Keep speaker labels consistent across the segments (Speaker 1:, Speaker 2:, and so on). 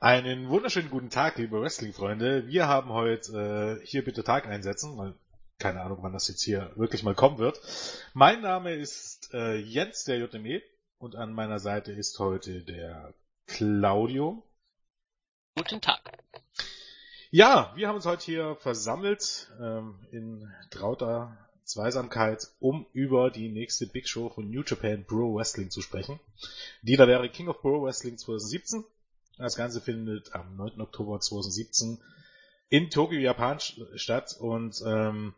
Speaker 1: Einen wunderschönen guten Tag, liebe Wrestling-Freunde. Wir haben heute äh, hier bitte Tag einsetzen, weil keine Ahnung, wann das jetzt hier wirklich mal kommen wird. Mein Name ist äh, Jens, der JME, und an meiner Seite ist heute der Claudio.
Speaker 2: Guten Tag.
Speaker 1: Ja, wir haben uns heute hier versammelt ähm, in trauter Zweisamkeit, um über die nächste Big Show von New Japan Pro Wrestling zu sprechen. Die da wäre King of Pro Wrestling 2017 das Ganze findet am 9. Oktober 2017 in Tokio, Japan statt. Und ähm,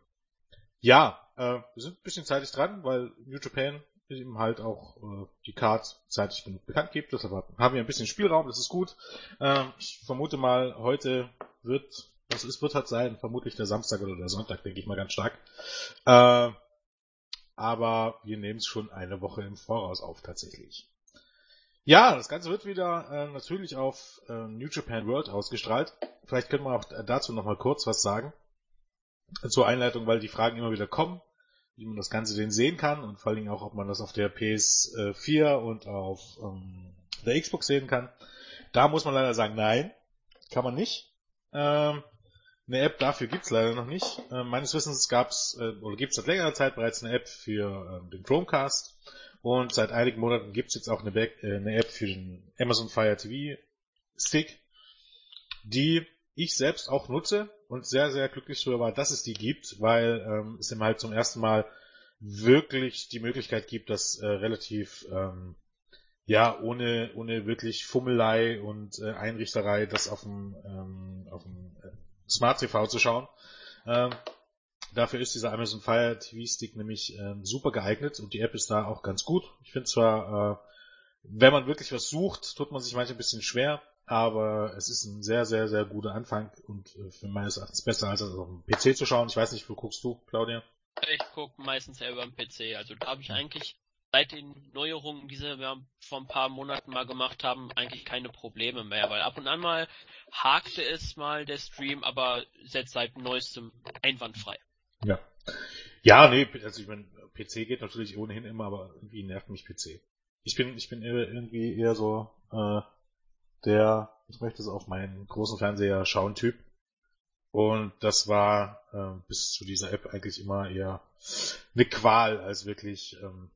Speaker 1: ja, äh, wir sind ein bisschen zeitig dran, weil New Japan eben halt auch äh, die Card zeitig genug bekannt gibt. Deshalb haben wir ein bisschen Spielraum, das ist gut. Ähm, ich vermute mal, heute wird, was ist, wird halt sein, vermutlich der Samstag oder der Sonntag, denke ich mal ganz stark. Äh, aber wir nehmen es schon eine Woche im Voraus auf tatsächlich. Ja, das Ganze wird wieder äh, natürlich auf äh, New Japan World ausgestrahlt. Vielleicht können wir auch dazu nochmal kurz was sagen. Zur Einleitung, weil die Fragen immer wieder kommen, wie man das Ganze denn sehen kann und vor allen Dingen auch, ob man das auf der PS4 und auf ähm, der Xbox sehen kann. Da muss man leider sagen, nein, kann man nicht. Ähm, eine App dafür gibt's leider noch nicht. Ähm, meines Wissens gab's äh, oder gibt's seit längerer Zeit bereits eine App für ähm, den Chromecast und seit einigen Monaten gibt es jetzt auch eine, Back, äh, eine App für den Amazon Fire TV Stick, die ich selbst auch nutze und sehr, sehr glücklich darüber war, dass es die gibt, weil ähm, es ihm halt zum ersten Mal wirklich die Möglichkeit gibt, dass äh, relativ ähm, ja ohne ohne wirklich Fummelei und äh, Einrichterei das auf dem ähm, auf dem äh, Smart TV zu schauen. Ähm, Dafür ist dieser Amazon Fire TV Stick nämlich ähm, super geeignet und die App ist da auch ganz gut. Ich finde zwar, äh, wenn man wirklich was sucht, tut man sich manchmal ein bisschen schwer, aber es ist ein sehr, sehr, sehr guter Anfang und äh, für meines Erachtens besser als auf dem PC zu schauen. Ich weiß nicht, wo guckst du, Claudia?
Speaker 2: Ich gucke meistens selber am PC. Also da habe ich eigentlich seit den Neuerungen, die wir vor ein paar Monaten mal gemacht haben, eigentlich keine Probleme mehr, weil ab und an mal hakte es mal der Stream, aber jetzt seit neuestem einwandfrei.
Speaker 1: Ja. Ja, nee, also ich meine, PC geht natürlich ohnehin immer, aber irgendwie nervt mich PC. Ich bin, ich bin irgendwie eher so äh, der, ich möchte es auf meinen großen Fernseher schauen Typ. Und das war äh, bis zu dieser App eigentlich immer eher eine Qual als wirklich ähm,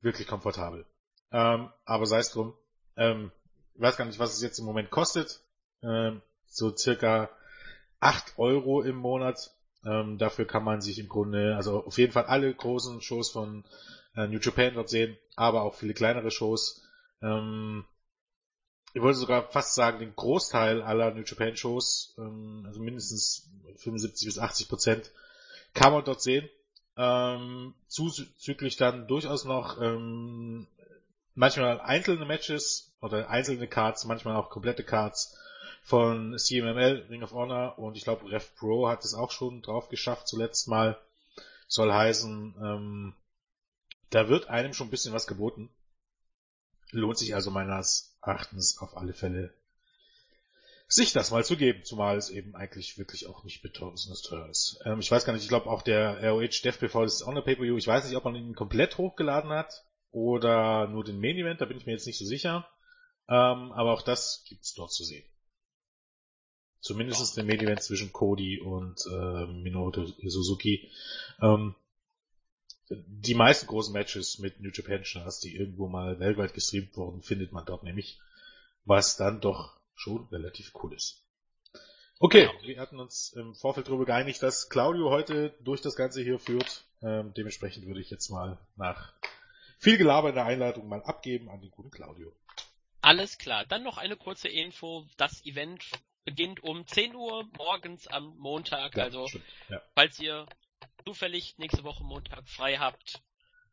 Speaker 1: wirklich komfortabel. Ähm, aber sei es drum. Ähm, ich weiß gar nicht, was es jetzt im Moment kostet. Ähm, so circa 8 Euro im Monat. Ähm, dafür kann man sich im Grunde, also auf jeden Fall alle großen Shows von äh, New Japan dort sehen, aber auch viele kleinere Shows. Ähm, ich wollte sogar fast sagen, den Großteil aller New Japan Shows, ähm, also mindestens 75 bis 80 Prozent, kann man dort sehen. Ähm, zuzüglich dann durchaus noch ähm, manchmal einzelne Matches oder einzelne Cards, manchmal auch komplette Cards von CMML, Ring of Honor und ich glaube Rev Pro hat es auch schon drauf geschafft zuletzt mal. Soll heißen, ähm, da wird einem schon ein bisschen was geboten. Lohnt sich also meines Erachtens auf alle Fälle, sich das mal zu geben, zumal es eben eigentlich wirklich auch nicht besonders teuer ist. Ähm, ich weiß gar nicht, ich glaube auch der ROH Before ist auch eine Pay-Per-View. Ich weiß nicht, ob man ihn komplett hochgeladen hat oder nur den Main Event, da bin ich mir jetzt nicht so sicher. Ähm, aber auch das gibt's dort zu sehen. Zumindest den Main Event zwischen Cody und äh, Minoru Suzuki. Ähm, die meisten großen Matches mit New Japan Stars, die irgendwo mal weltweit gestreamt wurden, findet man dort nämlich, was dann doch schon relativ cool ist. Okay, wir hatten uns im Vorfeld darüber geeinigt, dass Claudio heute durch das Ganze hier führt. Ähm, dementsprechend würde ich jetzt mal nach viel Gelaber in der Einleitung mal abgeben an den guten Claudio.
Speaker 2: Alles klar. Dann noch eine kurze Info. Das Event beginnt um 10 Uhr morgens am Montag. Ja, also, ja. falls ihr zufällig nächste Woche Montag frei habt,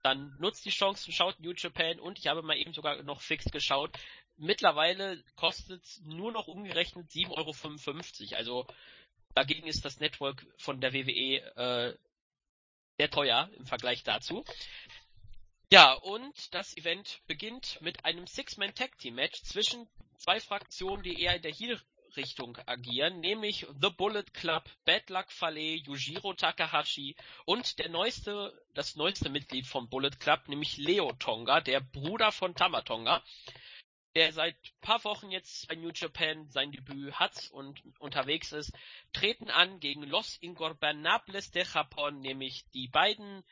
Speaker 2: dann nutzt die Chance, schaut New Japan und ich habe mal eben sogar noch fix geschaut. Mittlerweile kostet es nur noch umgerechnet 7,55 Euro. Also dagegen ist das Network von der WWE äh, sehr teuer im Vergleich dazu. Ja, und das Event beginnt mit einem Six-Man-Tag-Team-Match zwischen zwei Fraktionen, die eher in der Heel Richtung agieren, nämlich The Bullet Club, Bad Luck Fale, Yujiro Takahashi und der neueste, das neueste Mitglied vom Bullet Club, nämlich Leo Tonga, der Bruder von Tamatonga. der seit paar Wochen jetzt bei New Japan sein Debüt hat und unterwegs ist, treten an gegen Los Ingobernables de Japón, nämlich die beiden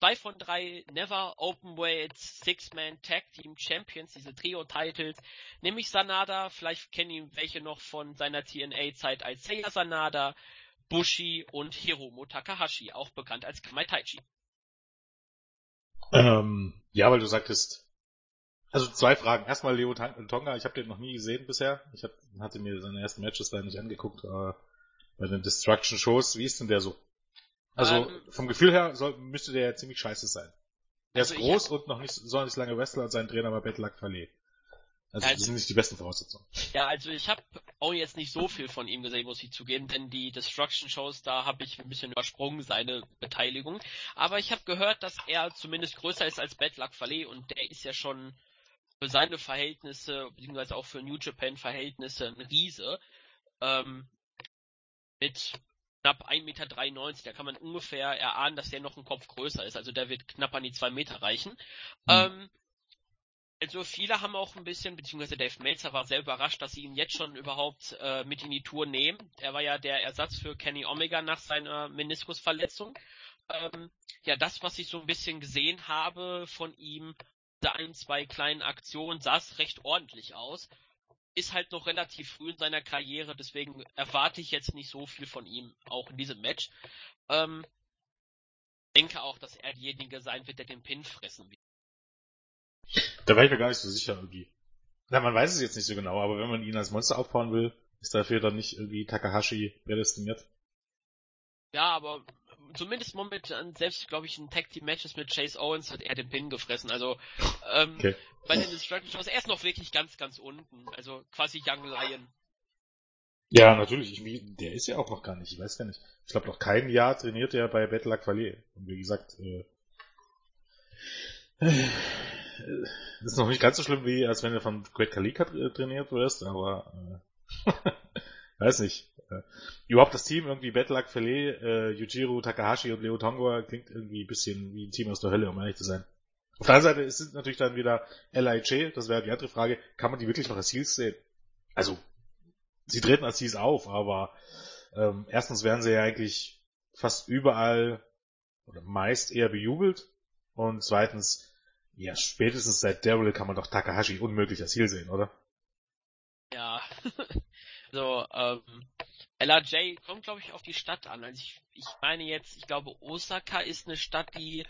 Speaker 2: zwei von drei Never Openweight Six-Man Tag Team Champions, diese Trio-Titles, nämlich Sanada, vielleicht kennen ihn welche noch von seiner TNA-Zeit als Seiya Sanada, Bushi und Hiromu Takahashi, auch bekannt als Kamai Taichi.
Speaker 1: Ähm, ja, weil du sagtest, also zwei Fragen. Erstmal Leo Tonga, ich habe den noch nie gesehen bisher. Ich hab, hatte mir seine ersten Matches da nicht angeguckt, aber bei den Destruction Shows, wie ist denn der so? Also ähm, vom Gefühl her soll, müsste der ja ziemlich scheiße sein. Er also ist groß hab, und noch nicht so nicht lange Wrestler und sein Trainer war Betlak Fallet. Also, also das sind nicht die besten Voraussetzungen.
Speaker 2: Ja, also ich habe auch jetzt nicht so viel von ihm gesehen, muss ich zugeben, denn die Destruction Shows, da habe ich ein bisschen übersprungen, seine Beteiligung. Aber ich habe gehört, dass er zumindest größer ist als Betlak Fallet und der ist ja schon für seine Verhältnisse, beziehungsweise auch für New Japan Verhältnisse ein Riese. Ähm, mit knapp 1,93 Meter. Da kann man ungefähr erahnen, dass der noch ein Kopf größer ist. Also der wird knapp an die 2 Meter reichen. Mhm. Ähm, also viele haben auch ein bisschen, beziehungsweise Dave Meltzer war sehr überrascht, dass sie ihn jetzt schon überhaupt äh, mit in die Tour nehmen. Er war ja der Ersatz für Kenny Omega nach seiner Meniskusverletzung. Ähm, ja, das, was ich so ein bisschen gesehen habe von ihm, da ein, zwei kleinen Aktionen, sah es recht ordentlich aus ist halt noch relativ früh in seiner Karriere, deswegen erwarte ich jetzt nicht so viel von ihm, auch in diesem Match. Ähm, denke auch, dass er derjenige sein wird, der den Pin fressen wird.
Speaker 1: Da wäre ich mir gar nicht so sicher irgendwie. Na, man weiß es jetzt nicht so genau, aber wenn man ihn als Monster aufbauen will, ist dafür dann nicht irgendwie Takahashi prädestiniert.
Speaker 2: Ja, aber zumindest momentan, selbst glaube ich, in Tag Team Matches mit Chase Owens hat er den Pin gefressen. Also ähm, okay. bei den Destruction Shows, er ist noch wirklich ganz, ganz unten. Also quasi Young Lion.
Speaker 1: Ja, natürlich. Ich, der ist ja auch noch gar nicht. Ich weiß gar nicht. Ich glaube, noch kein Jahr trainiert er bei Battle Aqualier. Und wie gesagt, äh, äh, ist noch nicht ganz so schlimm, wie als wenn du von Great Kalika trainiert wirst, aber äh, weiß nicht. Äh, überhaupt das Team irgendwie Betlak, Fele, äh, Yujiro, Takahashi und Leo Tonga klingt irgendwie ein bisschen wie ein Team aus der Hölle, um ehrlich zu sein. Auf der anderen Seite ist es natürlich dann wieder LIJ, das wäre die andere Frage, kann man die wirklich noch als Heels sehen? Also, sie treten als Heels auf, aber ähm, erstens werden sie ja eigentlich fast überall oder meist eher bejubelt und zweitens, ja, spätestens seit Daryl kann man doch Takahashi unmöglich als Heel sehen, oder?
Speaker 2: Ja, so, ähm, LRJ kommt, glaube ich, auf die Stadt an. Also ich, ich meine jetzt, ich glaube, Osaka ist eine Stadt, die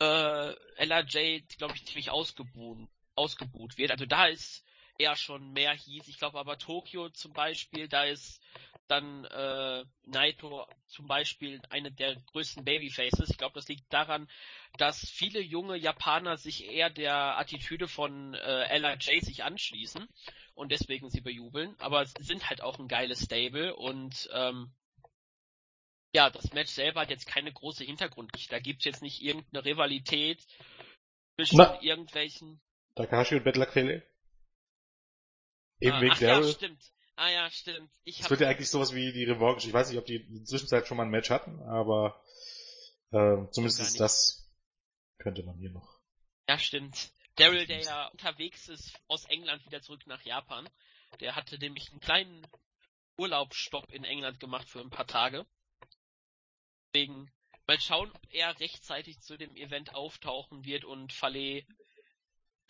Speaker 2: äh, LRJ, glaube ich, ziemlich ausgebuht, ausgebuht wird. Also da ist eher schon mehr hieß. Ich glaube aber Tokio zum Beispiel, da ist dann äh, Naito zum Beispiel eine der größten Babyfaces. Ich glaube, das liegt daran, dass viele junge Japaner sich eher der Attitüde von äh, LRJ sich anschließen und deswegen sie bejubeln, aber sind halt auch ein geiles Stable und ähm, ja, das Match selber hat jetzt keine große Hintergrundgeschichte. Da gibt's jetzt nicht irgendeine Rivalität zwischen Na, irgendwelchen.
Speaker 1: Takahashi und Bettler Quelle?
Speaker 2: Eben ah, wegen ach ja, stimmt. Ah ja, stimmt.
Speaker 1: Ich es wird ja eigentlich sowas wie die Revanche. Ich weiß nicht, ob die in der Zwischenzeit schon mal ein Match hatten, aber äh, zumindest das könnte man hier noch.
Speaker 2: Ja, stimmt. Daryl, der ja unterwegs ist aus England wieder zurück nach Japan, der hatte nämlich einen kleinen Urlaubsstopp in England gemacht für ein paar Tage. Deswegen mal schauen, ob er rechtzeitig zu dem Event auftauchen wird und Fallet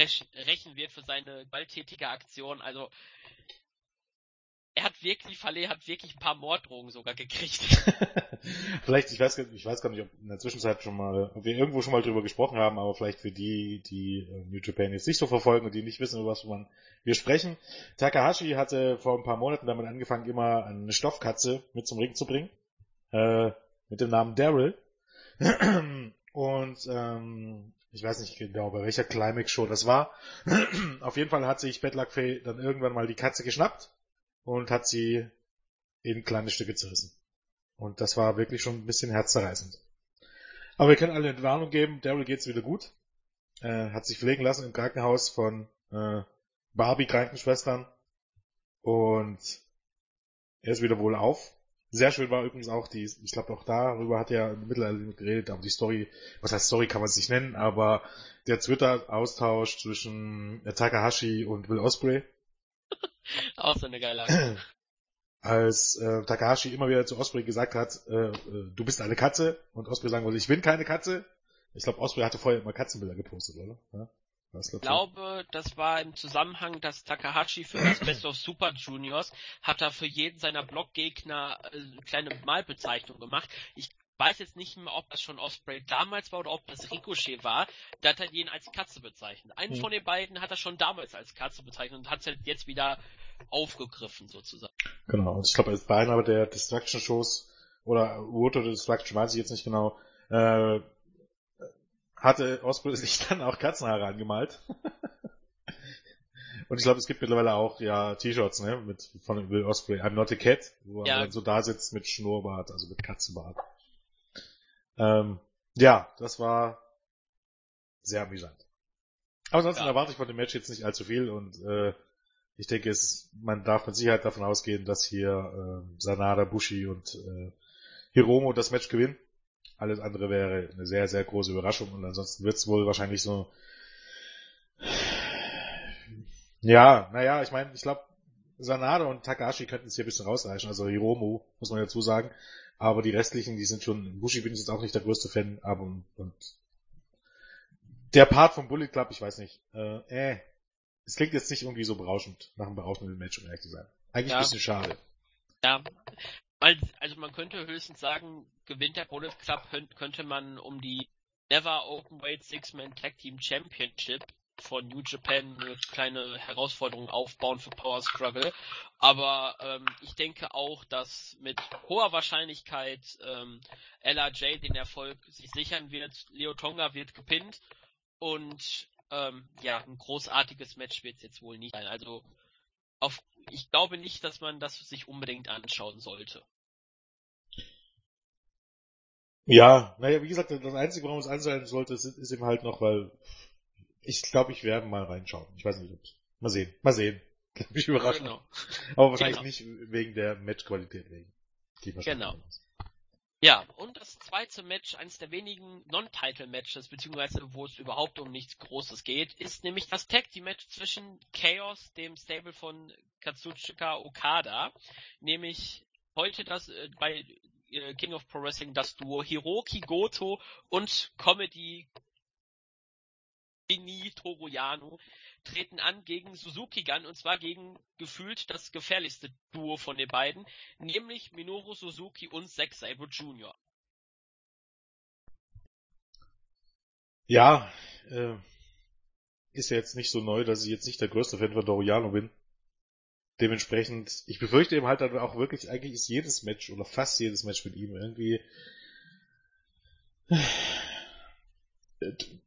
Speaker 2: rächen wird für seine gewalttätige Aktion. Also er hat wirklich, Fallet hat wirklich ein paar Morddrohungen sogar gekriegt.
Speaker 1: vielleicht, ich weiß, ich weiß gar nicht, ob in der Zwischenzeit schon mal, ob wir irgendwo schon mal drüber gesprochen haben, aber vielleicht für die, die äh, New Japan jetzt nicht so verfolgen und die nicht wissen, über was wir sprechen. Takahashi hatte vor ein paar Monaten damit angefangen, immer eine Stoffkatze mit zum Ring zu bringen, äh, mit dem Namen Daryl. und ähm, ich weiß nicht genau, bei welcher Climax-Show das war. Auf jeden Fall hat sich Bad Luck Faye dann irgendwann mal die Katze geschnappt und hat sie in kleine Stücke zerrissen. Und das war wirklich schon ein bisschen herzzerreißend. Aber wir können alle eine Warnung geben, Daryl geht's wieder gut. Äh, hat sich pflegen lassen im Krankenhaus von äh, Barbie Krankenschwestern und er ist wieder wohl auf. Sehr schön war übrigens auch die, ich glaube auch darüber hat ja Mittelalter geredet, aber die Story, was heißt Story kann man es nicht nennen, aber der Twitter-Austausch zwischen Takahashi und Will Osprey.
Speaker 2: auch so eine geile
Speaker 1: Als äh, Takahashi immer wieder zu Osprey gesagt hat, äh, äh, du bist eine Katze und Osprey sagen wollte, ich bin keine Katze. Ich glaube, Osprey hatte vorher immer Katzenbilder gepostet, oder? Ja?
Speaker 2: Ich glaube, das war im Zusammenhang, dass Takahashi für das Best of Super Juniors hat er für jeden seiner Blockgegner äh, eine kleine Malbezeichnung gemacht. Ich weiß jetzt nicht mehr, ob das schon Osprey damals war oder ob das Ricochet war. Da hat er jeden als Katze bezeichnet. Einen hm. von den beiden hat er schon damals als Katze bezeichnet und hat es halt jetzt wieder aufgegriffen sozusagen.
Speaker 1: Genau, und ich glaube, als Beinahe der Destruction Shows oder Road to Destruction weiß ich jetzt nicht genau, äh, hatte Osprey sich dann auch Katzenhaare angemalt. Und ich glaube, es gibt mittlerweile auch ja T-Shirts, ne, mit von Will Osprey, I'm not a cat, wo ja. er dann so da sitzt mit Schnurrbart, also mit Katzenbart. Ähm, ja, das war sehr amüsant. Aber ansonsten ja. erwarte ich von dem Match jetzt nicht allzu viel und äh, ich denke, es, man darf mit Sicherheit davon ausgehen, dass hier äh, Sanada, Bushi und äh, Hiromo das Match gewinnen. Alles andere wäre eine sehr, sehr große Überraschung und ansonsten wird es wohl wahrscheinlich so. Ja, naja, ich meine, ich glaube, Sanada und Takashi könnten es hier ein bisschen rausreichen, also Hiromu, muss man dazu sagen. Aber die restlichen, die sind schon, Bushi bin ich jetzt auch nicht der größte Fan, aber und, und der Part vom Bullet Club, ich weiß nicht, äh, äh, es klingt jetzt nicht irgendwie so berauschend nach einem berauschenden Match, um ehrlich zu sein. Eigentlich ja. ein bisschen schade.
Speaker 2: Ja, also man könnte höchstens sagen, gewinnt der Bullet Club, könnte man um die Never Openweight Six-Man Tag Team Championship von New Japan eine kleine Herausforderung aufbauen für Power Struggle. Aber ähm, ich denke auch, dass mit hoher Wahrscheinlichkeit ähm, LRJ den Erfolg sich sichern wird. Leo Tonga wird gepinnt und ähm, ja, ein großartiges Match wird es jetzt wohl nicht sein. Also auf, ich glaube nicht, dass man das sich unbedingt anschauen sollte.
Speaker 1: Ja, naja, wie gesagt, das Einzige, warum es ansehen sollte, ist, ist eben halt noch, weil ich glaube, ich werde mal reinschauen. Ich weiß nicht, ob mal sehen, mal sehen. Kann mich überraschen. Genau. Aber wahrscheinlich genau. nicht wegen der Matchqualität wegen.
Speaker 2: Genau. Ja, und das zweite Match, eines der wenigen Non-Title-Matches, beziehungsweise wo es überhaupt um nichts Großes geht, ist nämlich das Tag Team Match zwischen Chaos, dem Stable von Katsuchika Okada, nämlich heute das äh, bei äh, King of Pro Wrestling das Duo Hiroki Goto und Comedy Genie Toroyano treten an gegen Suzuki Gun und zwar gegen gefühlt das gefährlichste Duo von den beiden, nämlich Minoru Suzuki und Zack Sabre Jr.
Speaker 1: Ja, äh, ist ja jetzt nicht so neu, dass ich jetzt nicht der größte Fan von Doriano bin. Dementsprechend, ich befürchte eben halt dann auch wirklich, eigentlich ist jedes Match oder fast jedes Match mit ihm irgendwie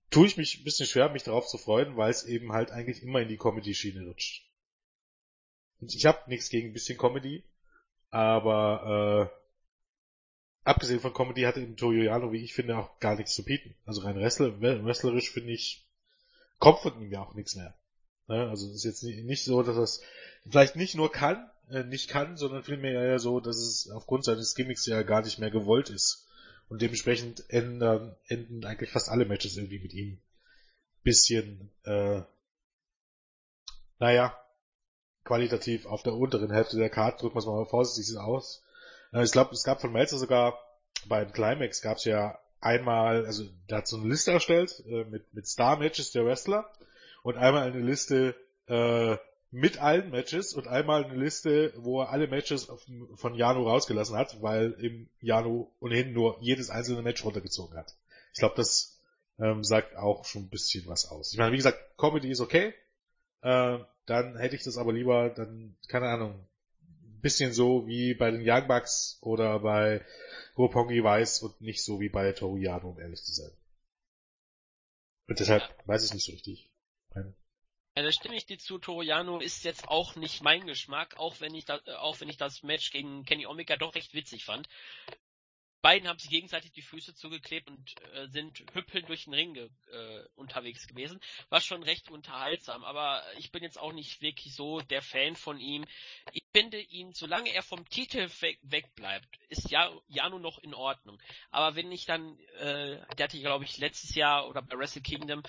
Speaker 1: tue ich mich ein bisschen schwer, mich darauf zu freuen, weil es eben halt eigentlich immer in die Comedy-Schiene rutscht. Und ich habe nichts gegen ein bisschen Comedy, aber äh, abgesehen von Comedy hat eben Toyoyano, wie ich finde, auch gar nichts zu bieten. Also rein wrestlerisch finde ich, kommt von ihm ja auch nichts mehr. Ne? Also es ist jetzt nicht, so, dass es vielleicht nicht nur kann, äh, nicht kann, sondern vielmehr eher so, dass es aufgrund seines Gimmicks ja gar nicht mehr gewollt ist. Und dementsprechend ändern, enden eigentlich fast alle Matches irgendwie mit ihm. Bisschen, äh, naja, qualitativ auf der unteren Hälfte der Karte, drücken wir es mal vorsichtig aus. Äh, ich glaube, es gab von Melzer sogar, beim Climax gab es ja einmal, also der hat so eine Liste erstellt äh, mit, mit Star-Matches der Wrestler und einmal eine Liste äh, mit allen Matches und einmal eine Liste, wo er alle Matches von Jano rausgelassen hat, weil im Jano ohnehin nur jedes einzelne Match runtergezogen hat. Ich glaube, das ähm, sagt auch schon ein bisschen was aus. Ich meine, wie gesagt, Comedy ist okay. Äh, dann hätte ich das aber lieber, dann, keine Ahnung, ein bisschen so wie bei den Young Bucks oder bei Roppongi Weiß und nicht so wie bei Toru Yano, um ehrlich zu sein. Und deshalb weiß ich nicht so richtig.
Speaker 2: Ja, da stimme ich dir zu, Toriano ist jetzt auch nicht mein Geschmack, auch wenn ich das, äh, auch wenn ich das Match gegen Kenny Omega doch recht witzig fand. beiden haben sich gegenseitig die Füße zugeklebt und äh, sind hüppelnd durch den Ring äh, unterwegs gewesen. War schon recht unterhaltsam, aber ich bin jetzt auch nicht wirklich so der Fan von ihm. Ich finde ihn, solange er vom Titel weg, wegbleibt, ist ja Jano noch in Ordnung. Aber wenn ich dann, äh, der hatte glaube ich letztes Jahr oder bei Wrestle Kingdom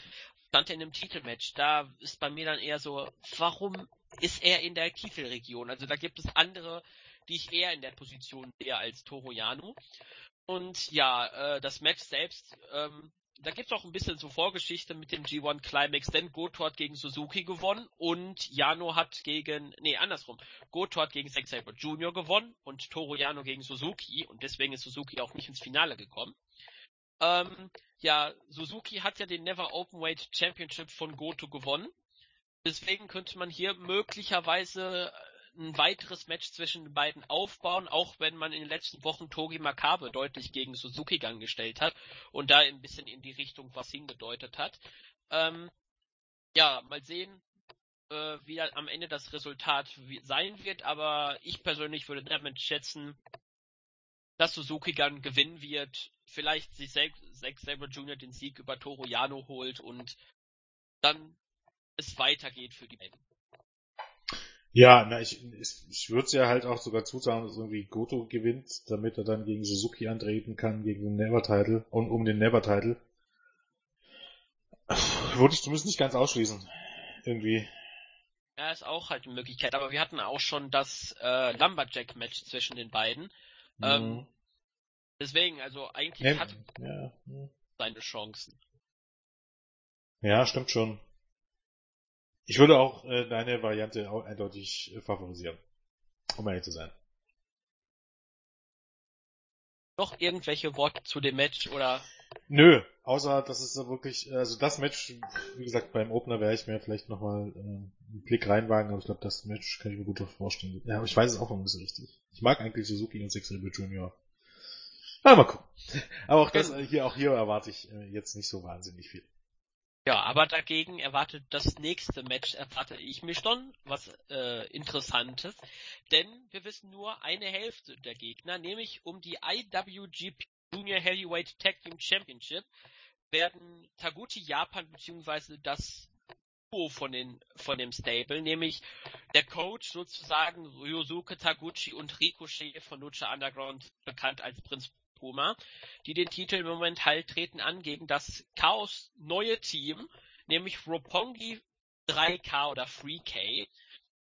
Speaker 2: stand er in einem Titelmatch, da ist bei mir dann eher so, warum ist er in der Kiefelregion? Also da gibt es andere die ich eher in der Position sehe als Toro Yano. Und ja, äh, das Match selbst, ähm, da gibt's auch ein bisschen so Vorgeschichte mit dem G1 Climax, denn Goto hat gegen Suzuki gewonnen und Yano hat gegen, nee, andersrum. Goto hat gegen Zack Sabre Jr. gewonnen und Toro Yano gegen Suzuki und deswegen ist Suzuki auch nicht ins Finale gekommen. Ähm, ja, Suzuki hat ja den Never Openweight Championship von Goto gewonnen. Deswegen könnte man hier möglicherweise ein weiteres Match zwischen den beiden aufbauen, auch wenn man in den letzten Wochen Togi Makabe deutlich gegen Suzuki Gang gestellt hat und da ein bisschen in die Richtung was hingedeutet hat. Ähm, ja, mal sehen, äh, wie am Ende das Resultat sein wird, aber ich persönlich würde damit schätzen, dass Suzuki Gang gewinnen wird, vielleicht sich Zack Sabre Jr. den Sieg über Toro Yano holt und dann es weitergeht für die beiden.
Speaker 1: Ja, na, ich, ich, ich würde ja halt auch sogar zusagen, dass irgendwie Goto gewinnt, damit er dann gegen Suzuki antreten kann, gegen den Never-Title und um den Never-Title. Würde ich zumindest nicht ganz ausschließen. Irgendwie.
Speaker 2: Ja, ist auch halt eine Möglichkeit, aber wir hatten auch schon das äh, Lumberjack-Match zwischen den beiden. Mhm. Ähm, deswegen, also eigentlich ja, hat ja, seine Chancen.
Speaker 1: Ja, stimmt schon. Ich würde auch äh, deine Variante auch eindeutig äh, favorisieren. Um ehrlich zu sein.
Speaker 2: Noch irgendwelche Worte zu dem Match oder?
Speaker 1: Nö, außer dass es wirklich, also das Match, wie gesagt, beim Opener wäre ich mir vielleicht nochmal äh, einen Blick reinwagen, aber ich glaube, das Match kann ich mir gut vorstellen. Ja, aber ich weiß es auch noch nicht so richtig. Ich mag eigentlich Suzuki und Six Junior. Aber mal gucken. Aber auch das, hier, auch hier erwarte ich äh, jetzt nicht so wahnsinnig viel.
Speaker 2: Ja, aber dagegen erwartet das nächste Match, erwarte ich mir schon was äh, Interessantes, denn wir wissen nur eine Hälfte der Gegner, nämlich um die IWGP Junior Heavyweight Tag Team Championship werden Taguchi Japan beziehungsweise das Duo von den von dem Stable, nämlich der Coach sozusagen Ryosuke Taguchi und Ricochet von Lucha Underground, bekannt als Prinz Puma, die den Titel im Moment halt treten an gegen das Chaos neue Team, nämlich Roppongi 3K oder 3K.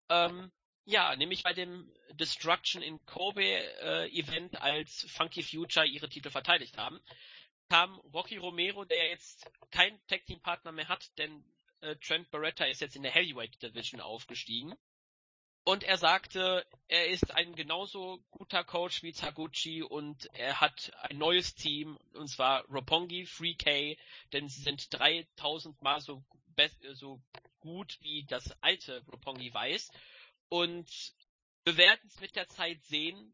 Speaker 2: Ähm, ja, nämlich bei dem Destruction in Kobe äh, Event als Funky Future ihre Titel verteidigt haben, kam Rocky Romero, der jetzt keinen Tag Team Partner mehr hat, denn äh, Trent Barretta ist jetzt in der Heavyweight Division aufgestiegen. Und er sagte, er ist ein genauso guter Coach wie Taguchi und er hat ein neues Team, und zwar Roppongi 3K, denn sie sind 3000 Mal so, so gut wie das alte Roppongi weiß. Und wir werden es mit der Zeit sehen,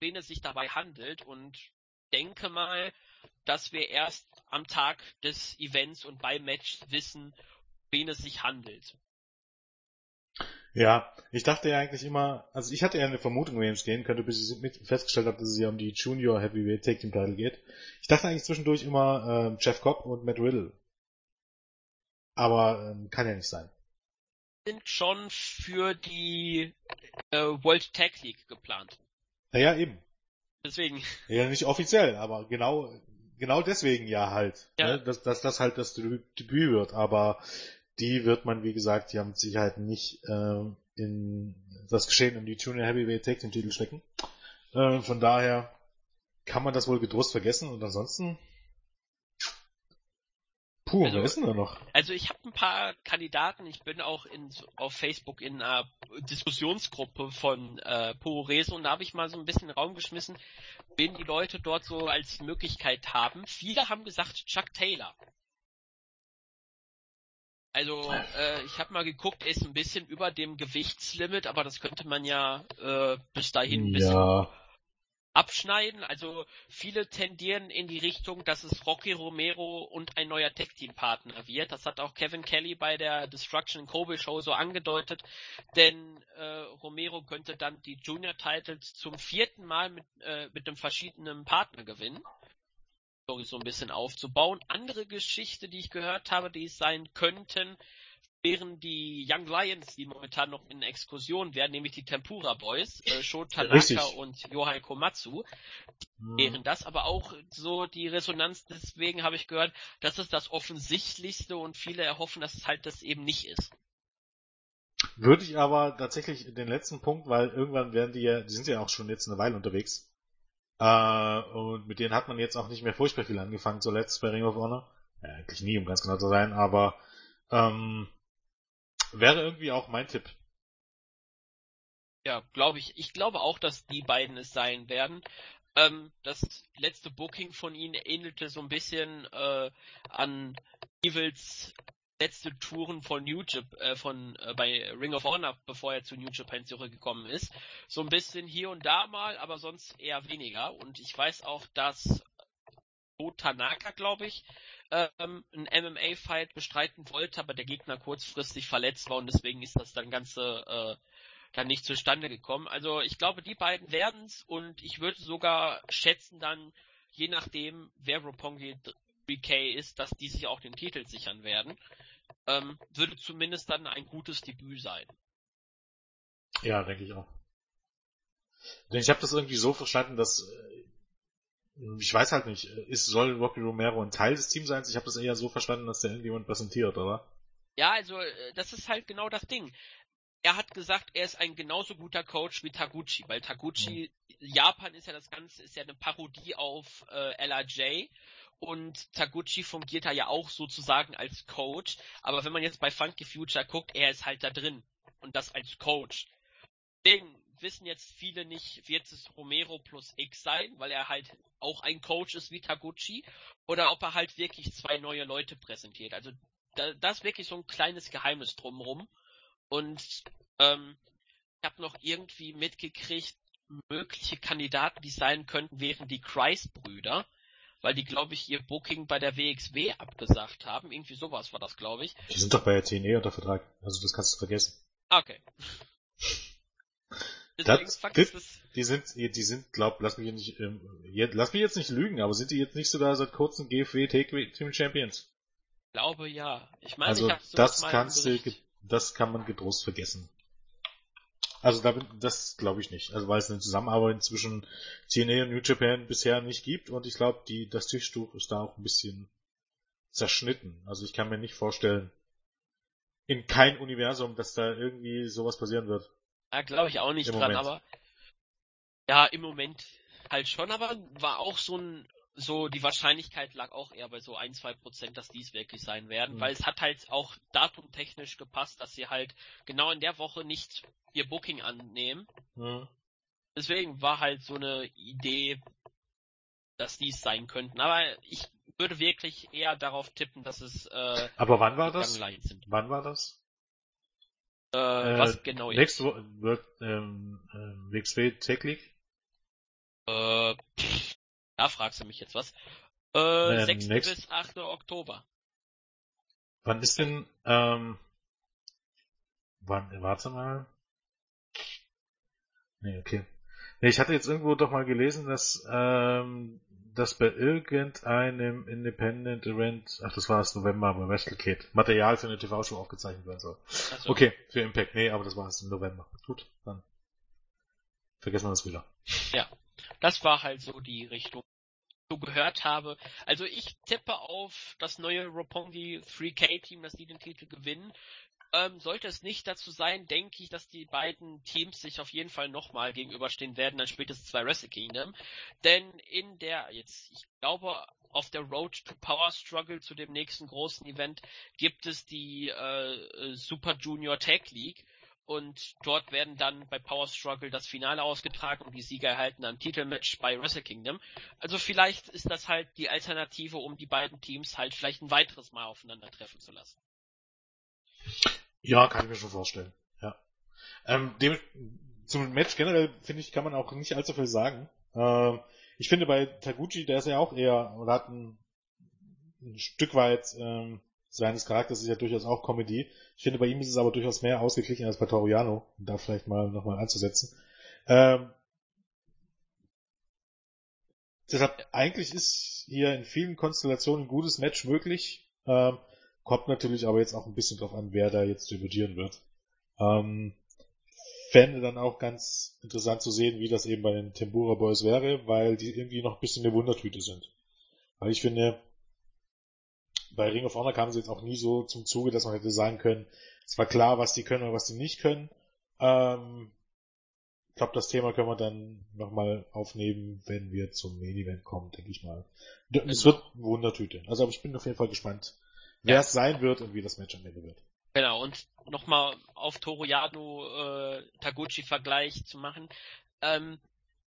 Speaker 2: wen es sich dabei handelt und denke mal, dass wir erst am Tag des Events und beim Match wissen, wen es sich handelt.
Speaker 1: Ja, ich dachte ja eigentlich immer, also ich hatte ja eine Vermutung, wohin es gehen könnte, bis ich festgestellt habe, dass es ja um die Junior Heavyweight Tag Team Title geht. Ich dachte eigentlich zwischendurch immer äh, Jeff Cobb und Matt Riddle. Aber ähm, kann ja nicht sein.
Speaker 2: Sind schon für die äh, World Tag League geplant.
Speaker 1: Naja, eben.
Speaker 2: Deswegen.
Speaker 1: Ja, nicht offiziell, aber genau, genau deswegen ja halt. Ja. Ne? Dass, dass das halt das Debüt wird, aber die wird man, wie gesagt, ja mit Sicherheit nicht äh, in das Geschehen um die Junior Heavyweight Tag Team Titel stecken. Äh, von daher kann man das wohl getrost vergessen und ansonsten Puh, also, wer ist denn da noch?
Speaker 2: Also ich habe ein paar Kandidaten, ich bin auch in, auf Facebook in einer Diskussionsgruppe von äh, Puro und da habe ich mal so ein bisschen Raum geschmissen, wen die Leute dort so als Möglichkeit haben. Viele haben gesagt Chuck Taylor. Also äh, ich habe mal geguckt, er ist ein bisschen über dem Gewichtslimit, aber das könnte man ja äh, bis dahin ein bisschen
Speaker 1: ja.
Speaker 2: abschneiden. Also viele tendieren in die Richtung, dass es Rocky Romero und ein neuer Tech Team Partner wird. Das hat auch Kevin Kelly bei der Destruction Kobe Show so angedeutet, denn äh, Romero könnte dann die Junior Titles zum vierten Mal mit, äh, mit einem verschiedenen Partner gewinnen. Story so ein bisschen aufzubauen. Andere Geschichte, die ich gehört habe, die es sein könnten, wären die Young Lions, die momentan noch in Exkursion werden, nämlich die Tempura Boys, äh, Sho Tanaka und Yohai Komatsu, hm. wären das, aber auch so die Resonanz, deswegen habe ich gehört, das ist das Offensichtlichste und viele erhoffen, dass es halt das eben nicht ist.
Speaker 1: Würde ich aber tatsächlich den letzten Punkt, weil irgendwann werden die ja, die sind ja auch schon jetzt eine Weile unterwegs, äh, und mit denen hat man jetzt auch nicht mehr furchtbar viel angefangen zuletzt bei Ring of Honor. Ja, eigentlich nie, um ganz genau zu sein, aber ähm, Wäre irgendwie auch mein Tipp.
Speaker 2: Ja, glaube ich. Ich glaube auch, dass die beiden es sein werden. Ähm, das letzte Booking von ihnen ähnelte so ein bisschen äh, an Evils letzte Touren von New Japan, äh, von äh, bei Ring of Honor, bevor er zu New Japan zurückgekommen ist. So ein bisschen hier und da mal, aber sonst eher weniger. Und ich weiß auch, dass Tanaka, glaube ich, ähm, ein MMA-Fight bestreiten wollte, aber der Gegner kurzfristig verletzt war und deswegen ist das dann Ganze äh, dann nicht zustande gekommen. Also ich glaube, die beiden werden's und ich würde sogar schätzen dann, je nachdem, wer Roppongi 3K ist, dass die sich auch den Titel sichern werden. Ähm, würde zumindest dann ein gutes Debüt sein.
Speaker 1: Ja, denke ich auch. Denn ich habe das irgendwie so verstanden, dass äh, ich weiß halt nicht, ist, soll Rocky Romero ein Teil des Teams sein? Ich habe das eher so verstanden, dass der irgendjemand präsentiert, oder?
Speaker 2: Ja, also äh, das ist halt genau das Ding. Er hat gesagt, er ist ein genauso guter Coach wie Taguchi, weil Taguchi, mhm. Japan ist ja das Ganze, ist ja eine Parodie auf äh, LRJ und Taguchi fungiert da ja auch sozusagen als Coach, aber wenn man jetzt bei Funky Future guckt, er ist halt da drin und das als Coach. Deswegen wissen jetzt viele nicht, wird es Romero plus X sein, weil er halt auch ein Coach ist wie Taguchi, oder ob er halt wirklich zwei neue Leute präsentiert. Also da, das ist wirklich so ein kleines Geheimnis drumrum. Und ähm, ich habe noch irgendwie mitgekriegt, mögliche Kandidaten, die sein könnten, wären die Christ-Brüder, weil die, glaube ich, ihr Booking bei der WXW abgesagt haben. Irgendwie sowas war das, glaube ich.
Speaker 1: Die sind doch bei der TNE unter Vertrag, also das kannst du vergessen.
Speaker 2: Okay.
Speaker 1: Das, das, die sind, die sind, glaub, lass mich nicht, ähm, jetzt, lass mich jetzt nicht lügen, aber sind die jetzt nicht sogar seit kurzem GFW Team Champions?
Speaker 2: Glaube ja. Ich meine,
Speaker 1: also
Speaker 2: ich
Speaker 1: das kannst du, das kann man getrost vergessen. Also da, das glaube ich nicht. Also weil es eine Zusammenarbeit zwischen TNA und New Japan bisher nicht gibt und ich glaube, die das Tischtuch ist da auch ein bisschen zerschnitten. Also ich kann mir nicht vorstellen, in kein Universum, dass da irgendwie sowas passieren wird.
Speaker 2: Da glaube ich auch nicht Im dran, Moment. aber ja, im Moment halt schon, aber war auch so ein, so die Wahrscheinlichkeit lag auch eher bei so ein, zwei Prozent, dass dies wirklich sein werden, mhm. weil es hat halt auch datumtechnisch gepasst, dass sie halt genau in der Woche nicht ihr Booking annehmen. Mhm. Deswegen war halt so eine Idee, dass dies sein könnten. Aber ich würde wirklich eher darauf tippen, dass es äh,
Speaker 1: Aber wann war das? Wann war das?
Speaker 2: Äh, äh, was genau
Speaker 1: jetzt? Next wird ähm, äh, WXW Tech League?
Speaker 2: Äh, pff, da fragst du mich jetzt was. Äh, 6. Next... bis 8. Oktober.
Speaker 1: Wann ist denn, ähm, wann, warte mal. Nee, okay. Nee, ich hatte jetzt irgendwo doch mal gelesen, dass ähm, dass bei irgendeinem Independent Event, ach das war es November bei WrestleKid, Material für eine TV-Show aufgezeichnet werden soll. So. Okay, für Impact, nee, aber das war es im November. Gut, dann vergessen wir das wieder.
Speaker 2: Ja, das war halt so die Richtung, so gehört habe. Also ich tippe auf das neue Roppongi 3K-Team, dass die den Titel gewinnen. Ähm, sollte es nicht dazu sein, denke ich, dass die beiden Teams sich auf jeden Fall nochmal gegenüberstehen werden, dann spätestens bei Wrestle Kingdom. Denn in der, jetzt, ich glaube, auf der Road to Power Struggle zu dem nächsten großen Event gibt es die äh, Super Junior Tag League und dort werden dann bei Power Struggle das Finale ausgetragen und die Sieger erhalten ein Titelmatch bei Wrestle Kingdom. Also vielleicht ist das halt die Alternative, um die beiden Teams halt vielleicht ein weiteres Mal aufeinandertreffen zu lassen.
Speaker 1: Ja, kann ich mir schon vorstellen. Ja. Ähm, dem, zum Match generell, finde ich, kann man auch nicht allzu viel sagen. Ähm, ich finde bei Taguchi, der ist ja auch eher, oder hat ein, ein Stück weit, ähm, seines Charakters ist ja durchaus auch Comedy. Ich finde, bei ihm ist es aber durchaus mehr ausgeglichen als bei Toriano, um da vielleicht mal nochmal anzusetzen. Ähm, deshalb, eigentlich ist hier in vielen Konstellationen ein gutes Match möglich. Ähm, kommt natürlich aber jetzt auch ein bisschen drauf an, wer da jetzt debütieren wird. Ähm, fände dann auch ganz interessant zu sehen, wie das eben bei den Tempura Boys wäre, weil die irgendwie noch ein bisschen eine Wundertüte sind. Weil ich finde, bei Ring of Honor kamen sie jetzt auch nie so zum Zuge, dass man hätte sagen können, es war klar, was die können und was die nicht können. Ähm, ich glaube, das Thema können wir dann nochmal aufnehmen, wenn wir zum Main Event kommen, denke ich mal. Es wird eine Wundertüte. Also aber ich bin auf jeden Fall gespannt, wer ja. es sein wird und wie das Match am Ende wird.
Speaker 2: Genau, und nochmal auf Toriano äh, Taguchi-Vergleich zu machen. Ähm,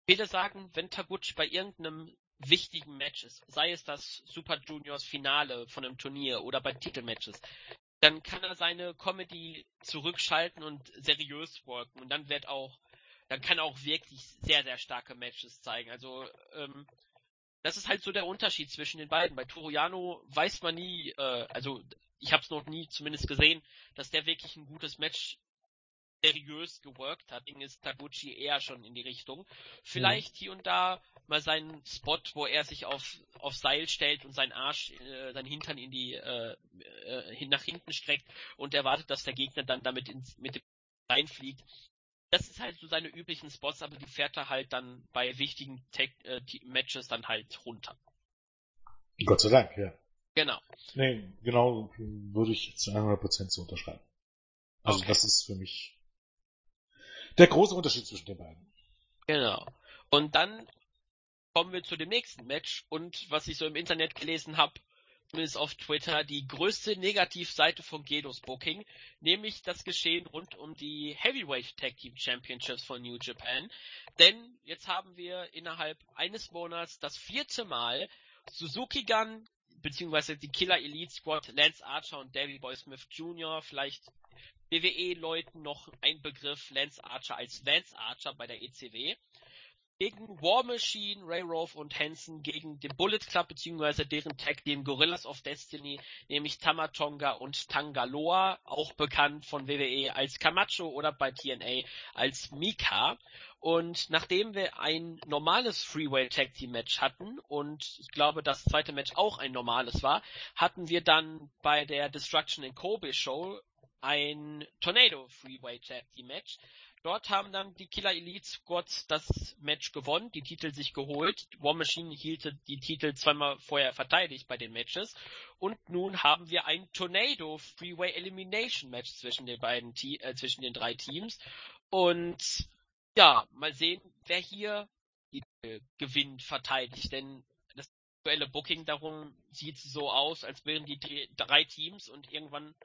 Speaker 2: viele sagen, wenn Taguchi bei irgendeinem wichtigen Matches, sei es das Super Juniors Finale von einem Turnier oder bei Titelmatches, dann kann er seine Comedy zurückschalten und seriös worken und dann wird auch, dann kann er auch wirklich sehr, sehr starke Matches zeigen. Also, ähm, das ist halt so der Unterschied zwischen den beiden. Bei Toriano weiß man nie, äh, also ich habe es noch nie zumindest gesehen, dass der wirklich ein gutes Match seriös geworkt hat. Ding ist Taguchi eher schon in die Richtung. Vielleicht mhm. hier und da mal seinen Spot, wo er sich auf, auf Seil stellt und seinen Arsch, äh, seinen Hintern in die, äh, äh, nach hinten streckt und erwartet, dass der Gegner dann damit ins, mit dem reinfliegt. Das ist halt so seine üblichen Spots, aber die fährt er halt dann bei wichtigen Tech, äh, Matches dann halt runter.
Speaker 1: Gott sei Dank, ja.
Speaker 2: Genau.
Speaker 1: Nee, genau würde ich zu 100% so unterschreiben. Also okay. das ist für mich der große Unterschied zwischen den beiden.
Speaker 2: Genau. Und dann kommen wir zu dem nächsten Match und was ich so im Internet gelesen habe, zumindest auf Twitter, die größte Negativseite von Gedos Booking, nämlich das Geschehen rund um die Heavyweight Tag Team Championships von New Japan. Denn jetzt haben wir innerhalb eines Monats das vierte Mal Suzuki Gun beziehungsweise die Killer Elite Squad, Lance Archer und Davey Boy Smith Jr., vielleicht WWE-Leuten noch ein Begriff, Lance Archer als Lance Archer bei der ECW. Gegen War Machine, Ray Rove und Hansen gegen den Bullet Club beziehungsweise deren Tag Team Gorillas of Destiny, nämlich Tamatonga und Tangaloa, auch bekannt von WWE als Camacho oder bei TNA als Mika. Und nachdem wir ein normales Freeway Tag Team Match hatten und ich glaube das zweite Match auch ein normales war, hatten wir dann bei der Destruction in Kobe Show ein Tornado Freeway Team Match. Dort haben dann die Killer Elite Squads das Match gewonnen, die Titel sich geholt. War Machine hielt die Titel zweimal vorher verteidigt bei den Matches. Und nun haben wir ein Tornado Freeway Elimination Match zwischen den beiden, äh, zwischen den drei Teams. Und ja, mal sehen, wer hier die gewinnt, verteidigt. Denn das aktuelle Booking darum sieht so aus, als wären die drei Teams und irgendwann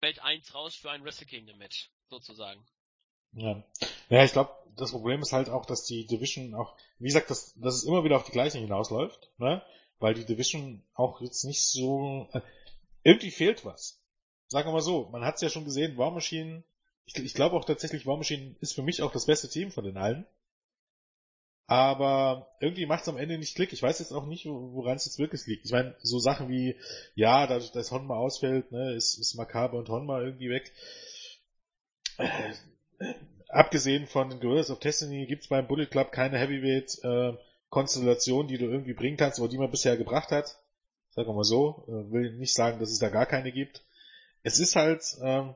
Speaker 2: fällt eins raus für ein Wrestle Kingdom Match, sozusagen.
Speaker 1: Ja, ja ich glaube, das Problem ist halt auch, dass die Division auch, wie gesagt, dass, dass es immer wieder auf die gleichen hinausläuft, ne? Weil die Division auch jetzt nicht so, äh, irgendwie fehlt was. Sagen wir mal so, man hat es ja schon gesehen, War Machine ich, ich glaube auch tatsächlich, War Machine ist für mich auch das beste Team von den allen. Aber irgendwie macht es am Ende nicht Klick. Ich weiß jetzt auch nicht, woran es jetzt wirklich liegt. Ich meine, so Sachen wie, ja, dadurch, dass Honma ausfällt, ne, ist, ist Makabe und Honma irgendwie weg. Äh, abgesehen von den Gorillas of Destiny gibt es beim Bullet Club keine Heavyweight äh, Konstellation, die du irgendwie bringen kannst, oder die man bisher gebracht hat. Sagen wir mal so. Äh, will nicht sagen, dass es da gar keine gibt. Es ist halt, ähm,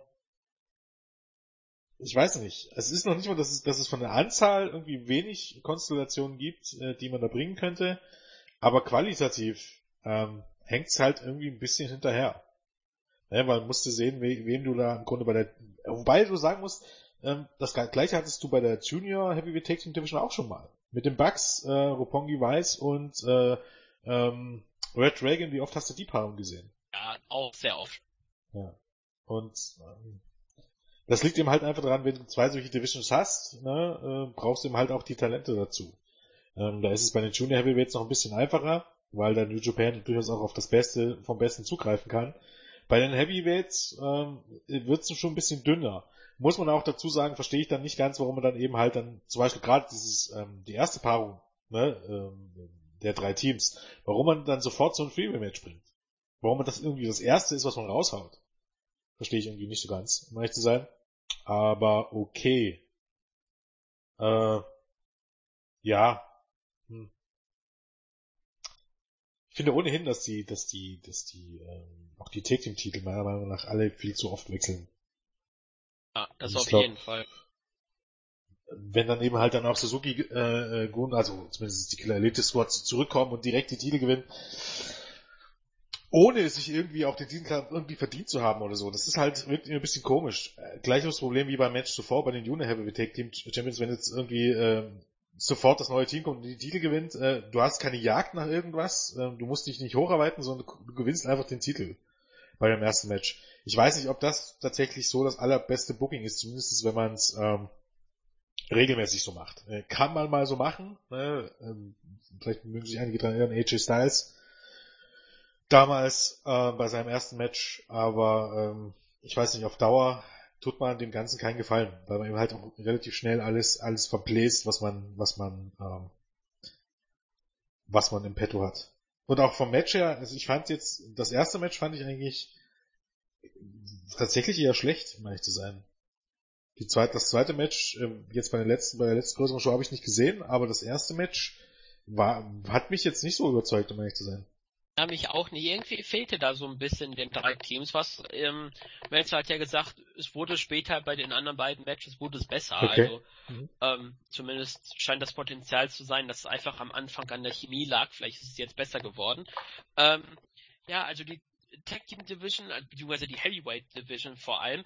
Speaker 1: ich weiß nicht. Es ist noch nicht mal, dass es, dass es von der Anzahl irgendwie wenig Konstellationen gibt, äh, die man da bringen könnte. Aber qualitativ ähm, hängt es halt irgendwie ein bisschen hinterher. Ja, weil man musste sehen, we, wen du da im Grunde bei der. Wobei du sagen musst, ähm, das gleiche hattest du bei der Junior Heavyweight Tag Team Division auch schon mal. Mit den Bugs, äh, Roppongi Weiß und äh, ähm, Red Dragon, wie oft hast du die Paarung gesehen?
Speaker 2: Ja, auch sehr oft.
Speaker 1: Ja. Und ähm, das liegt eben halt einfach daran, wenn du zwei solche Divisions hast, ne, äh, brauchst du eben halt auch die Talente dazu. Ähm, da ist es bei den Junior Heavyweights noch ein bisschen einfacher, weil der New Japan durchaus auch auf das Beste vom Besten zugreifen kann. Bei den Heavyweights ähm, wird es schon ein bisschen dünner. Muss man auch dazu sagen, verstehe ich dann nicht ganz, warum man dann eben halt dann zum Beispiel gerade dieses ähm, die erste Paarung ne, ähm, der drei Teams, warum man dann sofort so ein Freeway-Match bringt. Warum man das irgendwie das erste ist, was man raushaut. Verstehe ich irgendwie nicht so ganz, um ehrlich zu sein. Aber okay. Äh, ja. Hm. Ich finde ohnehin, dass die, dass die, dass die, ähm, auch die Take Team Titel meiner Meinung nach alle viel zu oft wechseln.
Speaker 2: Ja, das auf glaub, jeden Fall.
Speaker 1: Wenn dann eben halt dann auch Suzuki äh, äh Gun, also zumindest die Killer Elite Squads zurückkommen und direkt die Titel gewinnen, ohne sich irgendwie auch den Titel irgendwie verdient zu haben oder so. Das ist halt wirklich ein bisschen komisch. Äh, gleiches Problem wie beim Match zuvor bei den Junior Heavyweight Tag Team Champions, wenn jetzt irgendwie äh, sofort das neue Team kommt und die Titel gewinnt, äh, du hast keine Jagd nach irgendwas, äh, du musst dich nicht hocharbeiten, sondern du gewinnst einfach den Titel bei dem ersten Match. Ich weiß nicht, ob das tatsächlich so das allerbeste Booking ist, zumindest wenn man es ähm, regelmäßig so macht. Äh, kann man mal so machen, ne? ähm, vielleicht mögen sich einige daran erinnern, AJ Styles damals äh, bei seinem ersten Match, aber ähm, ich weiß nicht, auf Dauer tut man dem Ganzen keinen Gefallen, weil man eben halt auch relativ schnell alles, alles verbläst, was man, was man, ähm, was man im Petto hat. Und auch vom Match her, also ich fand jetzt, das erste Match fand ich eigentlich tatsächlich eher schlecht, um ehrlich zu sein. Die zweite, das zweite Match, äh, jetzt bei der letzten, bei der letzten größeren Show habe ich nicht gesehen, aber das erste Match war, hat mich jetzt nicht so überzeugt, um ehrlich zu sein.
Speaker 2: Ja, mich auch nicht. Irgendwie fehlte da so ein bisschen den drei Teams. Was, ähm, Melzer hat ja gesagt, es wurde später bei den anderen beiden Matches wurde es besser. Okay. Also mhm. ähm, zumindest scheint das Potenzial zu sein, dass es einfach am Anfang an der Chemie lag. Vielleicht ist es jetzt besser geworden. Ähm, ja, also die Tag Team Division, äh, beziehungsweise die Heavyweight Division vor allem,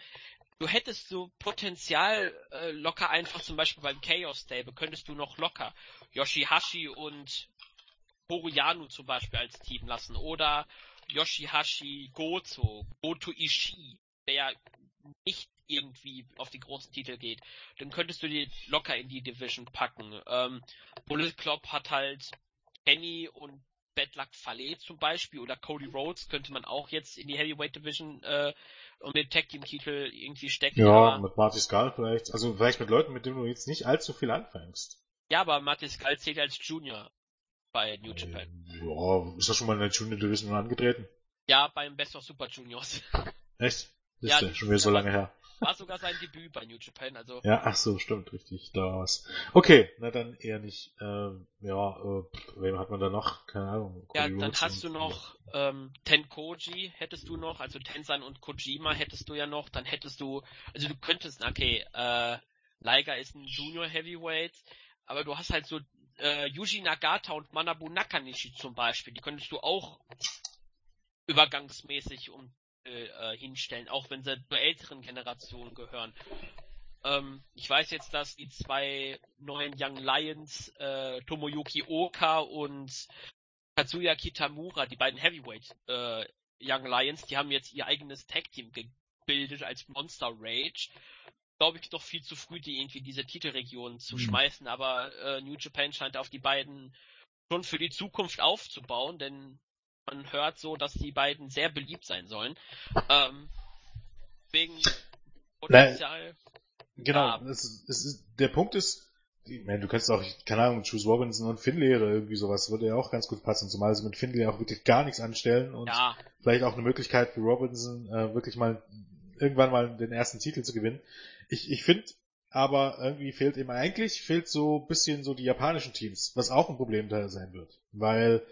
Speaker 2: du hättest so Potenzial äh, locker einfach zum Beispiel beim Chaos Stable könntest du noch locker Yoshihashi und Horuyanu zum Beispiel als Team lassen oder Yoshihashi Gozo, Goto Ishii, der ja nicht irgendwie auf die großen Titel geht, dann könntest du die locker in die Division packen. Ähm, Bullet Club hat halt Kenny und Bad Luck Fale zum Beispiel oder Cody Rhodes könnte man auch jetzt in die Heavyweight Division äh, um den Tag Team Titel irgendwie stecken.
Speaker 1: Ja, mit Marty Skull vielleicht, also vielleicht mit Leuten, mit denen du jetzt nicht allzu viel anfängst.
Speaker 2: Ja, aber Marty Skull zählt als Junior bei New Japan.
Speaker 1: Ja, ist das schon mal in der Junior Division angetreten?
Speaker 2: Ja, beim Best of Super Juniors.
Speaker 1: Echt? Ist ja, schon wieder so lange her.
Speaker 2: War sogar sein Debüt bei New Japan, also.
Speaker 1: Ja, ach so, stimmt, richtig, da war's. Okay, na dann eher nicht. Ähm, ja, äh, wem hat man da noch? Keine Ahnung.
Speaker 2: Ja, dann hast du noch ähm, Tenkoji hättest du noch, also Tensan und Kojima hättest du ja noch, dann hättest du, also du könntest, okay, äh, Liger ist ein Junior Heavyweight, aber du hast halt so äh, Yuji Nagata und Manabu Nakanishi zum Beispiel, die könntest du auch übergangsmäßig um äh, hinstellen, auch wenn sie zur älteren Generation gehören. Ähm, ich weiß jetzt, dass die zwei neuen Young Lions, äh, Tomoyuki Oka und Katsuya Kitamura, die beiden Heavyweight äh, Young Lions, die haben jetzt ihr eigenes Tag Team gebildet als Monster Rage glaube ich, doch viel zu früh, die irgendwie diese Titelregion zu mhm. schmeißen, aber äh, New Japan scheint auf die beiden schon für die Zukunft aufzubauen, denn man hört so, dass die beiden sehr beliebt sein sollen. Ähm, wegen
Speaker 1: Potenzial. genau, ja. es ist, es ist, der Punkt ist, ich meine, du kannst auch, keine Ahnung, Choose Robinson und Finlay oder irgendwie sowas, würde ja auch ganz gut passen, zumal sie mit Finlay auch wirklich gar nichts anstellen und ja. vielleicht auch eine Möglichkeit für Robinson, äh, wirklich mal irgendwann mal den ersten Titel zu gewinnen. Ich, ich finde aber irgendwie fehlt ihm eigentlich, fehlt so ein bisschen so die japanischen Teams, was auch ein Problem da sein wird. Weil,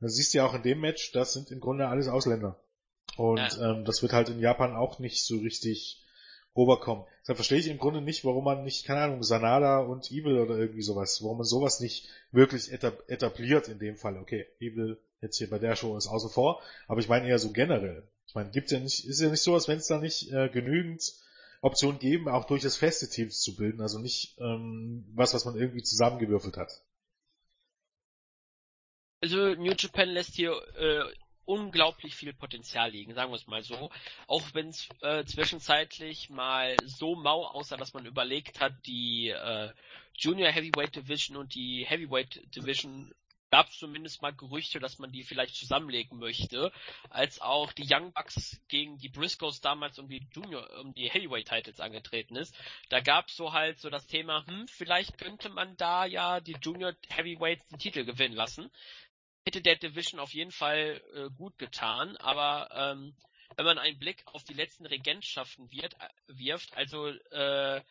Speaker 1: du siehst ja auch in dem Match, das sind im Grunde alles Ausländer. Und ja. ähm, das wird halt in Japan auch nicht so richtig overkommen. Deshalb verstehe ich im Grunde nicht, warum man nicht, keine Ahnung, Sanada und Evil oder irgendwie sowas, warum man sowas nicht wirklich etabliert in dem Fall. Okay, Evil jetzt hier bei der Show ist außen vor, aber ich meine eher so generell. Ich meine, gibt's ja nicht, ist ja nicht so, als wenn es da nicht äh, genügend Optionen geben, auch durch das feste Teams zu bilden, also nicht ähm, was, was man irgendwie zusammengewürfelt hat.
Speaker 2: Also New Japan lässt hier äh, unglaublich viel Potenzial liegen, sagen wir es mal so. Auch wenn es äh, zwischenzeitlich mal so mau aussah, dass man überlegt hat, die äh, Junior Heavyweight Division und die Heavyweight Division gab es zumindest mal Gerüchte, dass man die vielleicht zusammenlegen möchte, als auch die Young Bucks gegen die Briscoes damals um die Junior, um die Heavyweight Titles angetreten ist. Da gab es so halt so das Thema, hm, vielleicht könnte man da ja die Junior Heavyweights den Titel gewinnen lassen. Hätte der Division auf jeden Fall äh, gut getan, aber ähm, wenn man einen Blick auf die letzten Regentschaften wird, äh, wirft, also äh,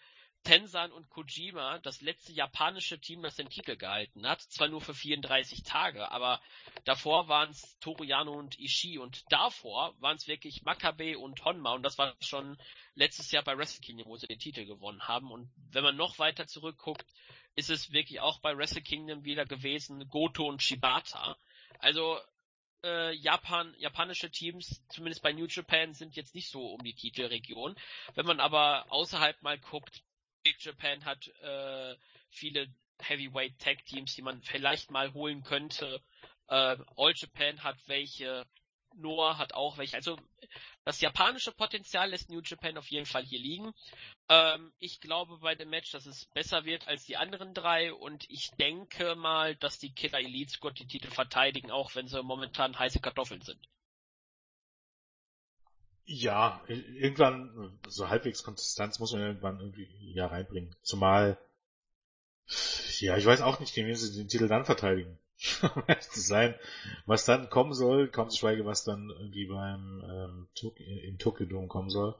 Speaker 2: Tensan und Kojima das letzte japanische Team, das den Titel gehalten hat. Zwar nur für 34 Tage, aber davor waren es Toruyano und Ishii und davor waren es wirklich Makabe und Honma und das war schon letztes Jahr bei Wrestle Kingdom, wo sie den Titel gewonnen haben. Und wenn man noch weiter zurückguckt, ist es wirklich auch bei Wrestle Kingdom wieder gewesen, Goto und Shibata. Also äh, Japan, japanische Teams, zumindest bei New Japan, sind jetzt nicht so um die Titelregion. Wenn man aber außerhalb mal guckt, Big Japan hat äh, viele Heavyweight Tag Teams, die man vielleicht mal holen könnte. Äh, All Japan hat welche, Noah hat auch welche. Also das japanische Potenzial lässt New Japan auf jeden Fall hier liegen. Ähm, ich glaube bei dem Match, dass es besser wird als die anderen drei und ich denke mal, dass die Killer Elite Squad die Titel verteidigen, auch wenn sie momentan heiße Kartoffeln sind.
Speaker 1: Ja, irgendwann, so halbwegs Konsistenz muss man irgendwann irgendwie ja reinbringen. Zumal, ja, ich weiß auch nicht, gegen wen sie den Titel dann verteidigen. zu sein, was dann kommen soll, kaum zu schweigen, was dann irgendwie beim ähm, Tok im Tokyo Dome kommen soll.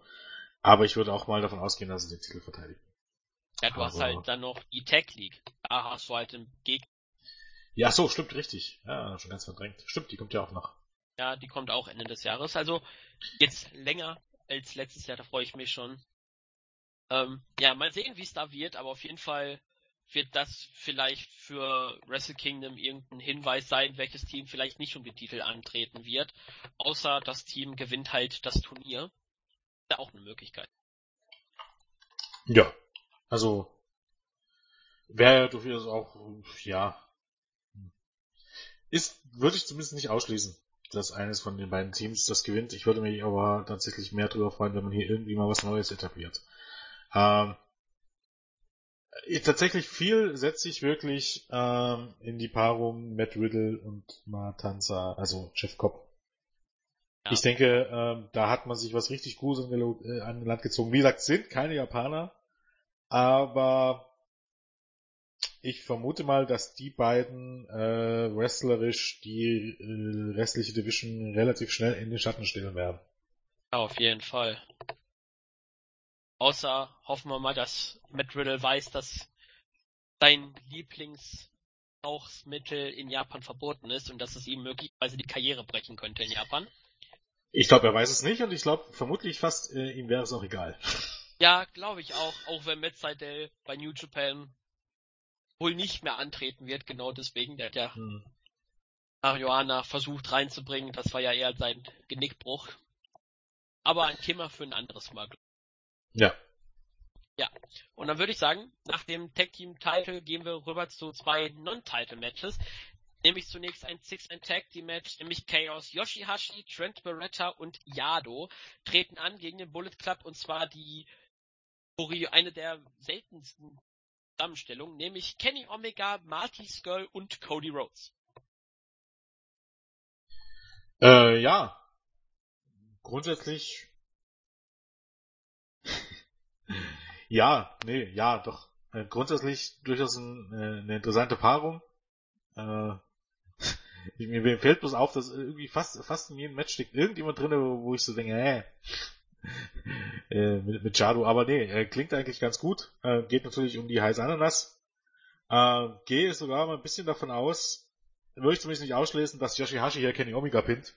Speaker 1: Aber ich würde auch mal davon ausgehen, dass sie den Titel verteidigen.
Speaker 2: Ja, du Aber, hast halt dann noch die Tech League. Da hast du halt im Gegner.
Speaker 1: Ja, so, stimmt, richtig. Ja, schon ganz verdrängt. Stimmt, die kommt ja auch noch.
Speaker 2: Ja, die kommt auch Ende des Jahres. Also jetzt länger als letztes Jahr, da freue ich mich schon. Ähm, ja, mal sehen, wie es da wird, aber auf jeden Fall wird das vielleicht für Wrestle Kingdom irgendein Hinweis sein, welches Team vielleicht nicht um den Titel antreten wird. Außer das Team gewinnt halt das Turnier. Ist ja auch eine Möglichkeit.
Speaker 1: Ja, also wäre durchaus auch, ja, ist, würde ich zumindest nicht ausschließen dass eines von den beiden Teams das gewinnt. Ich würde mich aber tatsächlich mehr darüber freuen, wenn man hier irgendwie mal was Neues etabliert. Ähm, tatsächlich viel setze ich wirklich ähm, in die Paarung Matt Riddle und Matanza, also Jeff Cobb. Ja. Ich denke, ähm, da hat man sich was richtig Gutes äh, an Land gezogen. Wie gesagt, sind keine Japaner, aber ich vermute mal, dass die beiden äh, wrestlerisch die äh, restliche Division relativ schnell in den Schatten stellen werden.
Speaker 2: Ja, auf jeden Fall. Außer hoffen wir mal, dass Matt Riddle weiß, dass sein Lieblingsrauchsmittel in Japan verboten ist und dass es ihm möglicherweise die Karriere brechen könnte in Japan.
Speaker 1: Ich glaube, er weiß es nicht und ich glaube vermutlich fast, äh, ihm wäre es auch egal.
Speaker 2: Ja, glaube ich auch, auch wenn Matt Seidel bei New Japan wohl nicht mehr antreten wird, genau deswegen. Der hat ja hm. Marihuana versucht reinzubringen, das war ja eher sein Genickbruch. Aber ein Thema für ein anderes Mal.
Speaker 1: Ja.
Speaker 2: Ja. Und dann würde ich sagen, nach dem Tag Team Title gehen wir rüber zu zwei Non-Title Matches. Nämlich zunächst ein Six-Man Tag Team Match, nämlich Chaos Yoshihashi, Trent Beretta und Yado treten an gegen den Bullet Club und zwar die eine der seltensten Zusammenstellung, nämlich Kenny Omega, Marty Skull und Cody Rhodes.
Speaker 1: Äh, ja. Grundsätzlich. ja, nee, ja, doch. Äh, grundsätzlich durchaus ein, äh, eine interessante Paarung. Äh, mir fällt bloß auf, dass irgendwie fast, fast in jedem Match steckt irgendjemand drin, wo ich so denke, äh, äh, mit, mit Jado, aber nee, äh, klingt eigentlich ganz gut. Äh, geht natürlich um die heiße Ananas. Äh, gehe sogar mal ein bisschen davon aus, würde ich zumindest nicht ausschließen, dass Yoshihashi hier Kenny Omega pinnt.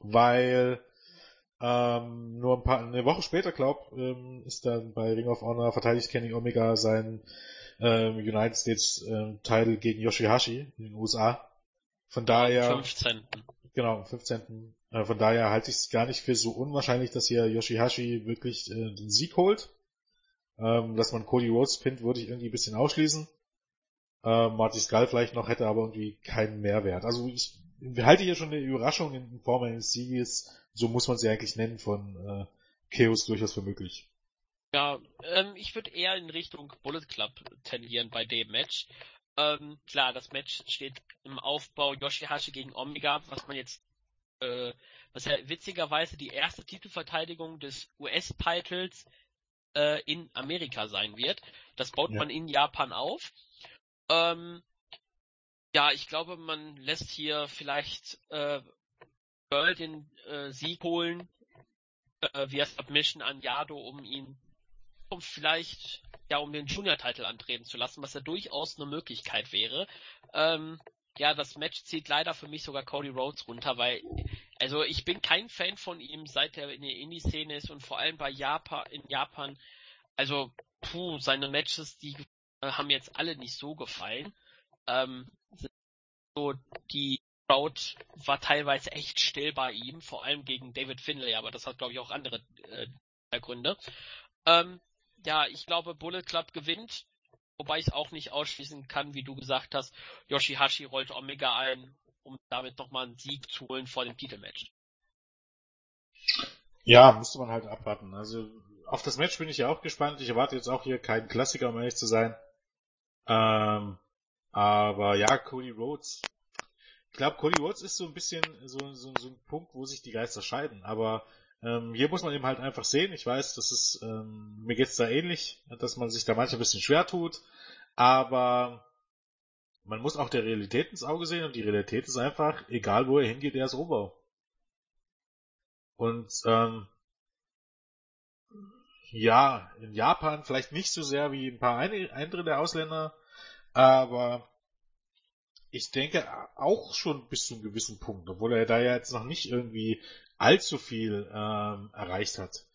Speaker 1: Weil ähm, nur ein paar, eine Woche später, glaub, ähm, ist dann bei Ring of Honor verteidigt Kenny Omega seinen ähm, United States ähm, Title gegen Yoshihashi in den USA. Von daher.
Speaker 2: 15.
Speaker 1: Genau, 15. Äh, von daher halte ich es gar nicht für so unwahrscheinlich, dass hier Yoshihashi wirklich äh, den Sieg holt. Ähm, dass man Cody Rhodes pinnt, würde ich irgendwie ein bisschen ausschließen. Äh, Marty Skull vielleicht noch, hätte aber irgendwie keinen Mehrwert. Also ich halte hier schon eine Überraschung in Form eines Sieges, so muss man sie eigentlich nennen, von äh, Chaos durchaus für möglich.
Speaker 2: Ja, ähm, ich würde eher in Richtung Bullet Club tendieren bei dem Match. Ähm, klar, das Match steht im Aufbau Yoshihashi gegen Omega, was man jetzt, äh, was ja witzigerweise die erste Titelverteidigung des US-Titles äh, in Amerika sein wird. Das baut ja. man in Japan auf. Ähm, ja, ich glaube, man lässt hier vielleicht äh, Girl den äh, Sieg holen äh, via Submission an Yado, um ihn um vielleicht ja um den Junior-Titel antreten zu lassen, was ja durchaus eine Möglichkeit wäre. Ähm, ja, das Match zieht leider für mich sogar Cody Rhodes runter, weil also ich bin kein Fan von ihm, seit er in der Indie-Szene ist und vor allem bei Japan in Japan. Also puh, seine Matches, die äh, haben jetzt alle nicht so gefallen. Ähm, so die Crowd war teilweise echt still bei ihm, vor allem gegen David Finlay, aber das hat glaube ich auch andere äh, Gründe. Ähm, ja, ich glaube Bullet Club gewinnt, wobei ich es auch nicht ausschließen kann, wie du gesagt hast, Yoshihashi rollt Omega ein, um damit nochmal einen Sieg zu holen vor dem Titelmatch.
Speaker 1: Ja, müsste man halt abwarten. Also auf das Match bin ich ja auch gespannt. Ich erwarte jetzt auch hier keinen Klassiker, um ehrlich zu sein. Ähm, aber ja, Cody Rhodes. Ich glaube, Cody Rhodes ist so ein bisschen so, so, so ein Punkt, wo sich die Geister scheiden. Aber ähm, hier muss man eben halt einfach sehen. Ich weiß, das ist, ähm, mir geht's da ähnlich, dass man sich da manchmal ein bisschen schwer tut. Aber man muss auch der Realität ins Auge sehen und die Realität ist einfach, egal wo er hingeht, er ist Ober. Und ähm, ja, in Japan vielleicht nicht so sehr wie ein paar andere der Ausländer, aber ich denke auch schon bis zu einem gewissen Punkt, obwohl er da ja jetzt noch nicht irgendwie allzu viel ähm, erreicht hat.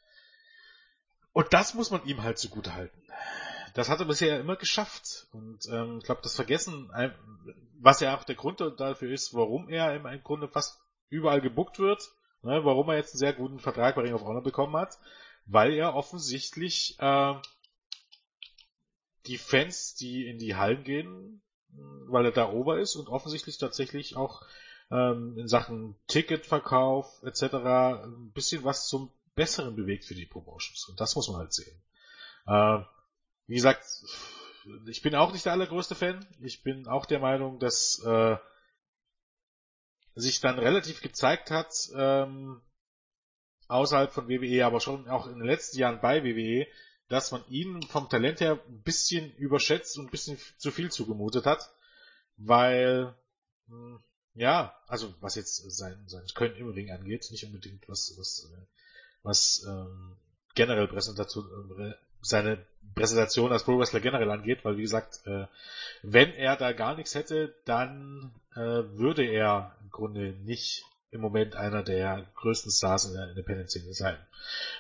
Speaker 1: Und das muss man ihm halt zugute halten. Das hat er bisher immer geschafft. Und ähm, ich glaube, das Vergessen, was ja auch der Grund dafür ist, warum er im Grunde fast überall gebuckt wird, ne, warum er jetzt einen sehr guten Vertrag bei Ring of Honor bekommen hat, weil er offensichtlich äh, die Fans, die in die Hallen gehen, weil er da ober ist und offensichtlich tatsächlich auch ähm, in Sachen Ticketverkauf etc. ein bisschen was zum Besseren bewegt für die Promotions. Und das muss man halt sehen. Äh, wie gesagt, ich bin auch nicht der allergrößte Fan. Ich bin auch der Meinung, dass äh, sich dann relativ gezeigt hat, ähm, außerhalb von WWE, aber schon auch in den letzten Jahren bei WWE, dass man ihn vom Talent her ein bisschen überschätzt und ein bisschen zu viel zugemutet hat, weil hm, ja, also was jetzt sein, sein Können im Ring angeht, nicht unbedingt was was was ähm, generell Präsentation äh, seine Präsentation als Pro Wrestler generell angeht, weil wie gesagt, äh, wenn er da gar nichts hätte, dann äh, würde er im Grunde nicht im Moment einer der größten Stars in der Independent-Szene sein.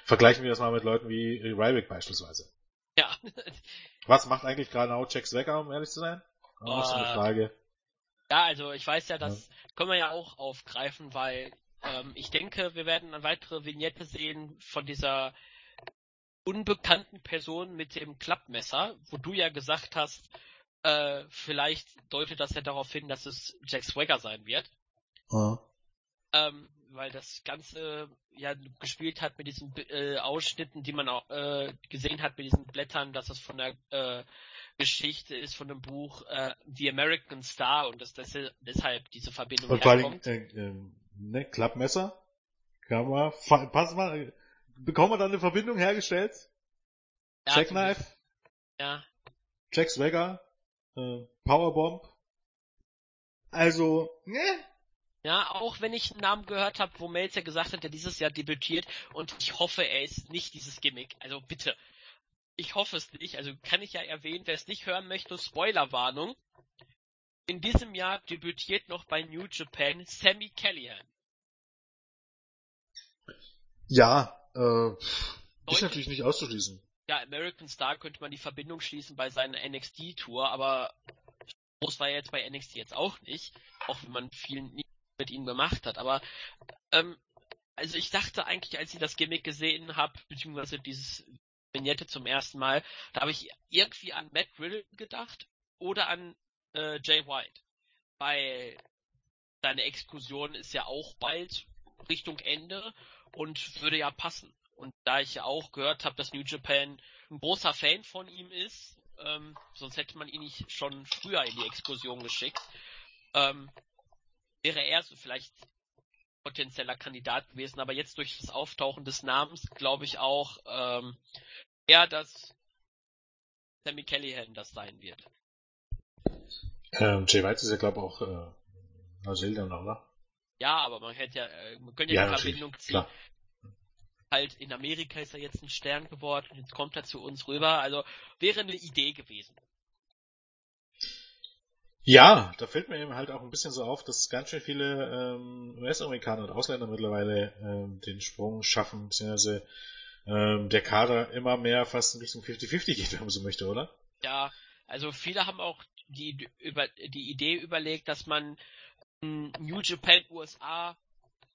Speaker 1: Vergleichen wir das mal mit Leuten wie Ryback beispielsweise.
Speaker 2: Ja.
Speaker 1: Was macht eigentlich gerade auch Jack Swagger, um ehrlich zu sein? Auch oh, so eine Frage.
Speaker 2: Ja, also ich weiß ja, das ja. können wir ja auch aufgreifen, weil ähm, ich denke, wir werden eine weitere Vignette sehen von dieser unbekannten Person mit dem Klappmesser, wo du ja gesagt hast, äh, vielleicht deutet das ja darauf hin, dass es Jack Swagger sein wird. Oh. Ähm, weil das Ganze ja gespielt hat mit diesen äh, Ausschnitten, die man auch äh, gesehen hat mit diesen Blättern, dass es von der äh, Geschichte ist, von dem Buch äh, The American Star und dass das deshalb diese Verbindung
Speaker 1: und herkommt. Vor allem, äh, äh, ne, Klappmesser? Kann man, pass mal, bekommen wir da eine Verbindung hergestellt? Ja, Jackknife?
Speaker 2: Ja.
Speaker 1: Jack Swagger? Äh, Powerbomb? Also, ne?
Speaker 2: Ja, auch wenn ich einen Namen gehört habe, wo Melzer gesagt hat, der dieses Jahr debütiert und ich hoffe, er ist nicht dieses Gimmick. Also bitte. Ich hoffe es nicht. Also kann ich ja erwähnen, wer es nicht hören möchte, Spoilerwarnung. In diesem Jahr debütiert noch bei New Japan Sammy Callahan.
Speaker 1: Ja, äh, ist natürlich nicht auszuschließen.
Speaker 2: Ja, American Star könnte man die Verbindung schließen bei seiner NXT-Tour, aber groß war er jetzt bei NXT jetzt auch nicht, auch wenn man viel mit ihm gemacht hat. Aber ähm, also ich dachte eigentlich, als ich das Gimmick gesehen habe, beziehungsweise dieses Vignette zum ersten Mal, da habe ich irgendwie an Matt Riddle gedacht oder an äh, Jay White. Weil seine Exkursion ist ja auch bald Richtung Ende und würde ja passen. Und da ich ja auch gehört habe, dass New Japan ein großer Fan von ihm ist, ähm, sonst hätte man ihn nicht schon früher in die Explosion geschickt. Ähm, wäre er so vielleicht potenzieller Kandidat gewesen, aber jetzt durch das Auftauchen des Namens glaube ich auch ähm, eher, dass Sammy Callahan das sein wird.
Speaker 1: Ähm, Jay White ist ja glaube ich auch äh, Neuseeland, oder?
Speaker 2: Ja, aber man hätte ja, äh, man könnte ja, ja die Verbindung ziehen. Klar. Halt in Amerika ist er jetzt ein Stern geworden jetzt kommt er zu uns rüber. Also wäre eine Idee gewesen.
Speaker 1: Ja, da fällt mir eben halt auch ein bisschen so auf, dass ganz schön viele ähm, US-Amerikaner und Ausländer mittlerweile ähm, den Sprung schaffen, beziehungsweise ähm, der Kader immer mehr fast in Richtung 50-50 geht, wenn man so möchte, oder?
Speaker 2: Ja, also viele haben auch die, über, die Idee überlegt, dass man New Japan USA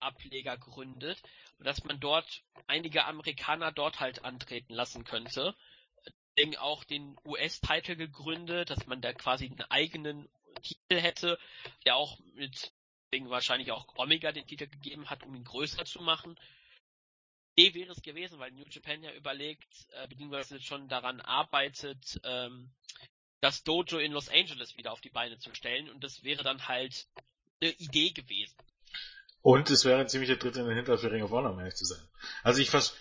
Speaker 2: Ableger gründet und dass man dort einige Amerikaner dort halt antreten lassen könnte. Deswegen auch den US-Titel gegründet, dass man da quasi einen eigenen Titel hätte, der auch mit deswegen wahrscheinlich auch Omega den Titel gegeben hat, um ihn größer zu machen. Idee wäre es gewesen, weil New Japan ja überlegt, äh, beziehungsweise schon daran arbeitet, ähm, das Dojo in Los Angeles wieder auf die Beine zu stellen und das wäre dann halt eine Idee gewesen.
Speaker 1: Und es wäre ein ziemlicher Tritt in den Hintern für Ring of Honor, um ehrlich zu sein. Also ich vers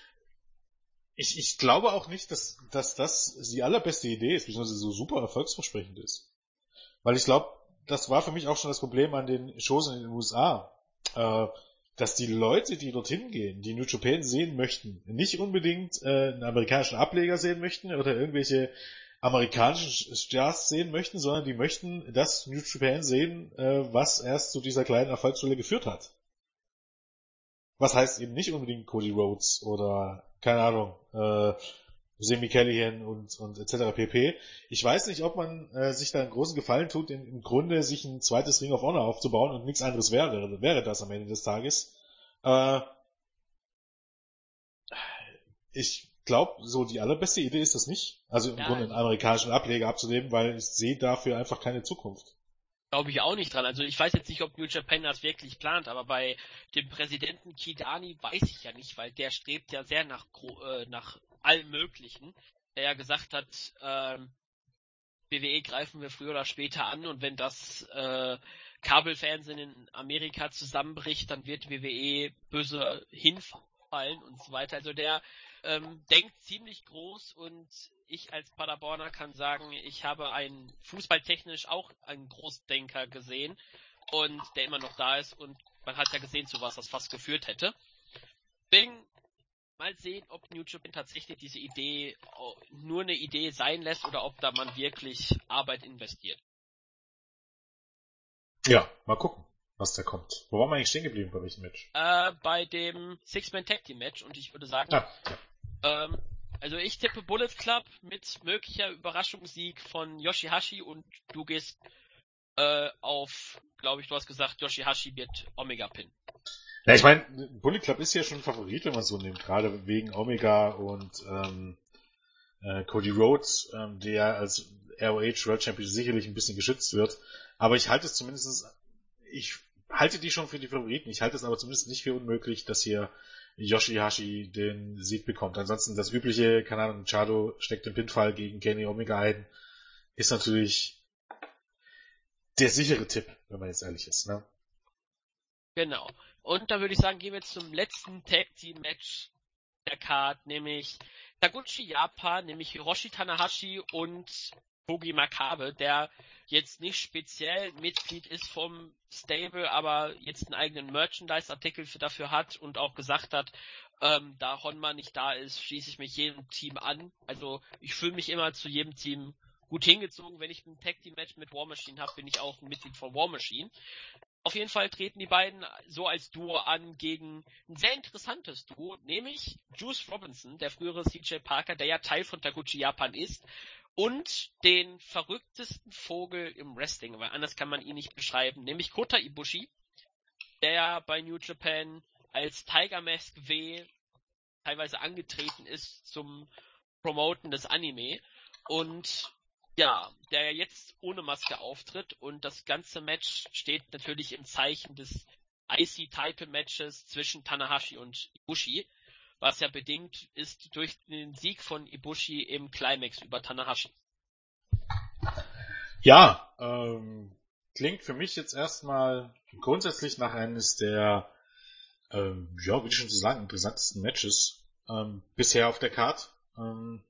Speaker 1: ich, ich glaube auch nicht, dass, dass das die allerbeste Idee ist, beziehungsweise so super erfolgsversprechend ist. Weil ich glaube, das war für mich auch schon das Problem an den Shows in den USA. Äh, dass die Leute, die dorthin gehen, die New Japan sehen möchten, nicht unbedingt äh, einen amerikanischen Ableger sehen möchten oder irgendwelche amerikanischen Stars sehen möchten, sondern die möchten das New Japan sehen, äh, was erst zu dieser kleinen Erfolgsschule geführt hat. Was heißt eben nicht unbedingt Cody Rhodes oder, keine Ahnung, äh, Semi Callihan und, und etc. pp. Ich weiß nicht, ob man äh, sich da einen großen Gefallen tut, in, im Grunde sich ein zweites Ring of Honor aufzubauen und nichts anderes wäre, wäre das am Ende des Tages. Äh, ich glaube, so die allerbeste Idee ist das nicht. Also im ja, Grunde einen amerikanischen Ableger abzunehmen, weil ich sehe dafür einfach keine Zukunft.
Speaker 2: Glaube ich auch nicht dran. Also ich weiß jetzt nicht, ob New Japan das wirklich plant, aber bei dem Präsidenten Kidani weiß ich ja nicht, weil der strebt ja sehr nach, äh, nach allem Möglichen. Der ja gesagt hat, äh, WWE greifen wir früher oder später an und wenn das äh, Kabelfernsehen in Amerika zusammenbricht, dann wird WWE böse hinfallen und so weiter. Also der ähm, denkt ziemlich groß und ich als Paderborner kann sagen, ich habe einen fußballtechnisch auch einen Großdenker gesehen und der immer noch da ist und man hat ja gesehen, zu was das fast geführt hätte. Deswegen mal sehen, ob New Japan tatsächlich diese Idee nur eine Idee sein lässt oder ob da man wirklich Arbeit investiert.
Speaker 1: Ja, mal gucken was da kommt. Wo waren wir eigentlich stehen geblieben bei welchem Match?
Speaker 2: Äh, bei dem Six-Man Tag Team Match und ich würde sagen, ah, ja. Ähm, also ich tippe Bullet Club mit möglicher Überraschungssieg von Yoshihashi und du gehst äh, auf, glaube ich, du hast gesagt, Yoshihashi wird Omega Pin.
Speaker 1: Ja, ich meine, Bullet Club ist ja schon ein Favorit, wenn man so nimmt, gerade wegen Omega und ähm, äh, Cody Rhodes, ähm, der als ROH World Champion sicherlich ein bisschen geschützt wird. Aber ich halte es zumindest, ich halte die schon für die Favoriten. Ich halte es aber zumindest nicht für unmöglich, dass hier Yoshihashi den Sieg bekommt. Ansonsten das übliche, keine Ahnung, Chado steckt den Pinfall gegen Kenny Omega ein, ist natürlich der sichere Tipp, wenn man jetzt ehrlich ist, ne?
Speaker 2: Genau. Und da würde ich sagen, gehen wir zum letzten Tag Team Match der Card, nämlich Taguchi Japan, nämlich Hiroshi Tanahashi und Bogi Makabe, der jetzt nicht speziell Mitglied ist vom Stable, aber jetzt einen eigenen Merchandise-Artikel dafür hat und auch gesagt hat, ähm, da Honma nicht da ist, schließe ich mich jedem Team an. Also ich fühle mich immer zu jedem Team gut hingezogen. Wenn ich ein Tag Team Match mit War Machine habe, bin ich auch ein Mitglied von War Machine. Auf jeden Fall treten die beiden so als Duo an gegen ein sehr interessantes Duo, nämlich Juice Robinson, der frühere CJ Parker, der ja Teil von Taguchi Japan ist, und den verrücktesten Vogel im Wrestling, weil anders kann man ihn nicht beschreiben, nämlich Kota Ibushi, der bei New Japan als Tiger Mask W teilweise angetreten ist zum Promoten des Anime. Und ja, der jetzt ohne Maske auftritt und das ganze Match steht natürlich im Zeichen des IC Title Matches zwischen Tanahashi und Ibushi was ja bedingt ist durch den Sieg von Ibushi im Climax über Tanahashi.
Speaker 1: Ja, ähm, klingt für mich jetzt erstmal grundsätzlich nach eines der, ähm, ja, ich schon so sagen, interessantesten Matches ähm, bisher auf der Card. Ähm,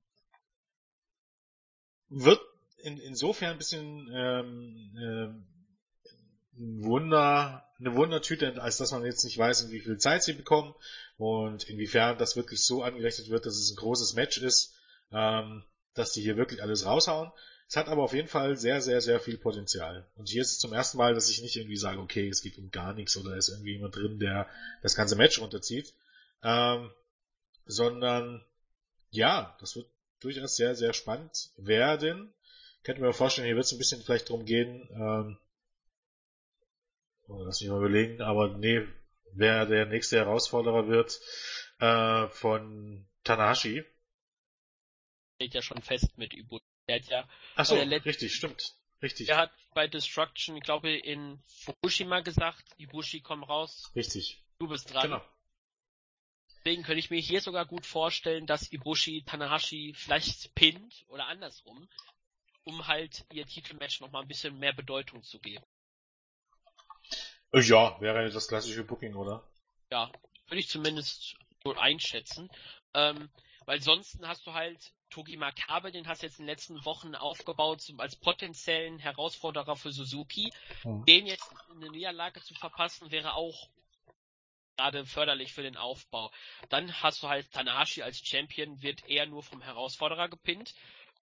Speaker 1: wird in, insofern ein bisschen ähm, äh, ein Wunder, eine Wundertüte, als dass man jetzt nicht weiß, in wie viel Zeit sie bekommen und inwiefern das wirklich so angerechnet wird, dass es ein großes Match ist, ähm, dass die hier wirklich alles raushauen. Es hat aber auf jeden Fall sehr, sehr, sehr viel Potenzial. Und hier ist es zum ersten Mal, dass ich nicht irgendwie sage, okay, es geht um gar nichts oder ist irgendwie jemand drin, der das ganze Match runterzieht. Ähm, sondern ja, das wird durchaus sehr, sehr spannend werden. Könnte mir vorstellen, hier wird es ein bisschen vielleicht drum gehen, ähm, lass mich mal überlegen, aber nee, wer der nächste Herausforderer wird äh, von Tanahashi.
Speaker 2: Steht ja schon fest mit Ibu. Der hat ja.
Speaker 1: Ach so, richtig, stimmt. Richtig.
Speaker 2: Er hat bei Destruction, ich glaube, in Fukushima gesagt, Ibushi komm raus.
Speaker 1: Richtig.
Speaker 2: Du bist dran. Genau. Deswegen könnte ich mir hier sogar gut vorstellen, dass Ibushi Tanahashi vielleicht pinnt oder andersrum, um halt ihr Titelmatch nochmal ein bisschen mehr Bedeutung zu geben.
Speaker 1: Ja, wäre das klassische Booking, oder?
Speaker 2: Ja, würde ich zumindest so einschätzen. Ähm, weil sonst hast du halt Togi Makabe, den hast du jetzt in den letzten Wochen aufgebaut zum, als potenziellen Herausforderer für Suzuki. Mhm. Den jetzt in eine Niederlage zu verpassen, wäre auch gerade förderlich für den Aufbau. Dann hast du halt Tanahashi als Champion, wird eher nur vom Herausforderer gepinnt.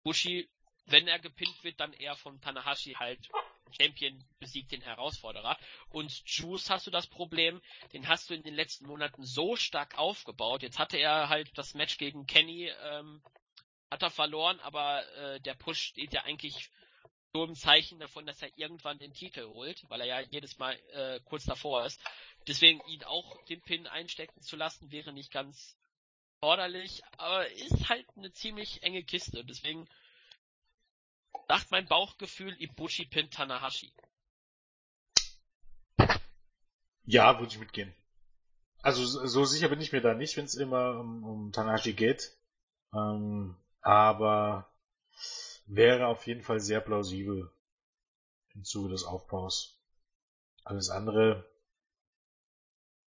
Speaker 2: Bushi, wenn er gepinnt wird, dann eher von Tanahashi halt Champion besiegt den Herausforderer. Und Juice hast du das Problem, den hast du in den letzten Monaten so stark aufgebaut. Jetzt hatte er halt das Match gegen Kenny, ähm, hat er verloren, aber äh, der Push steht ja eigentlich so im Zeichen davon, dass er irgendwann den Titel holt, weil er ja jedes Mal äh, kurz davor ist. Deswegen ihn auch den Pin einstecken zu lassen, wäre nicht ganz forderlich, aber ist halt eine ziemlich enge Kiste. Deswegen sagt mein Bauchgefühl Ibushi Pin Tanahashi.
Speaker 1: Ja, würde ich mitgehen. Also so sicher bin ich mir da nicht, wenn es immer um, um Tanahashi geht. Ähm, aber wäre auf jeden Fall sehr plausibel im Zuge des Aufbaus. Alles andere,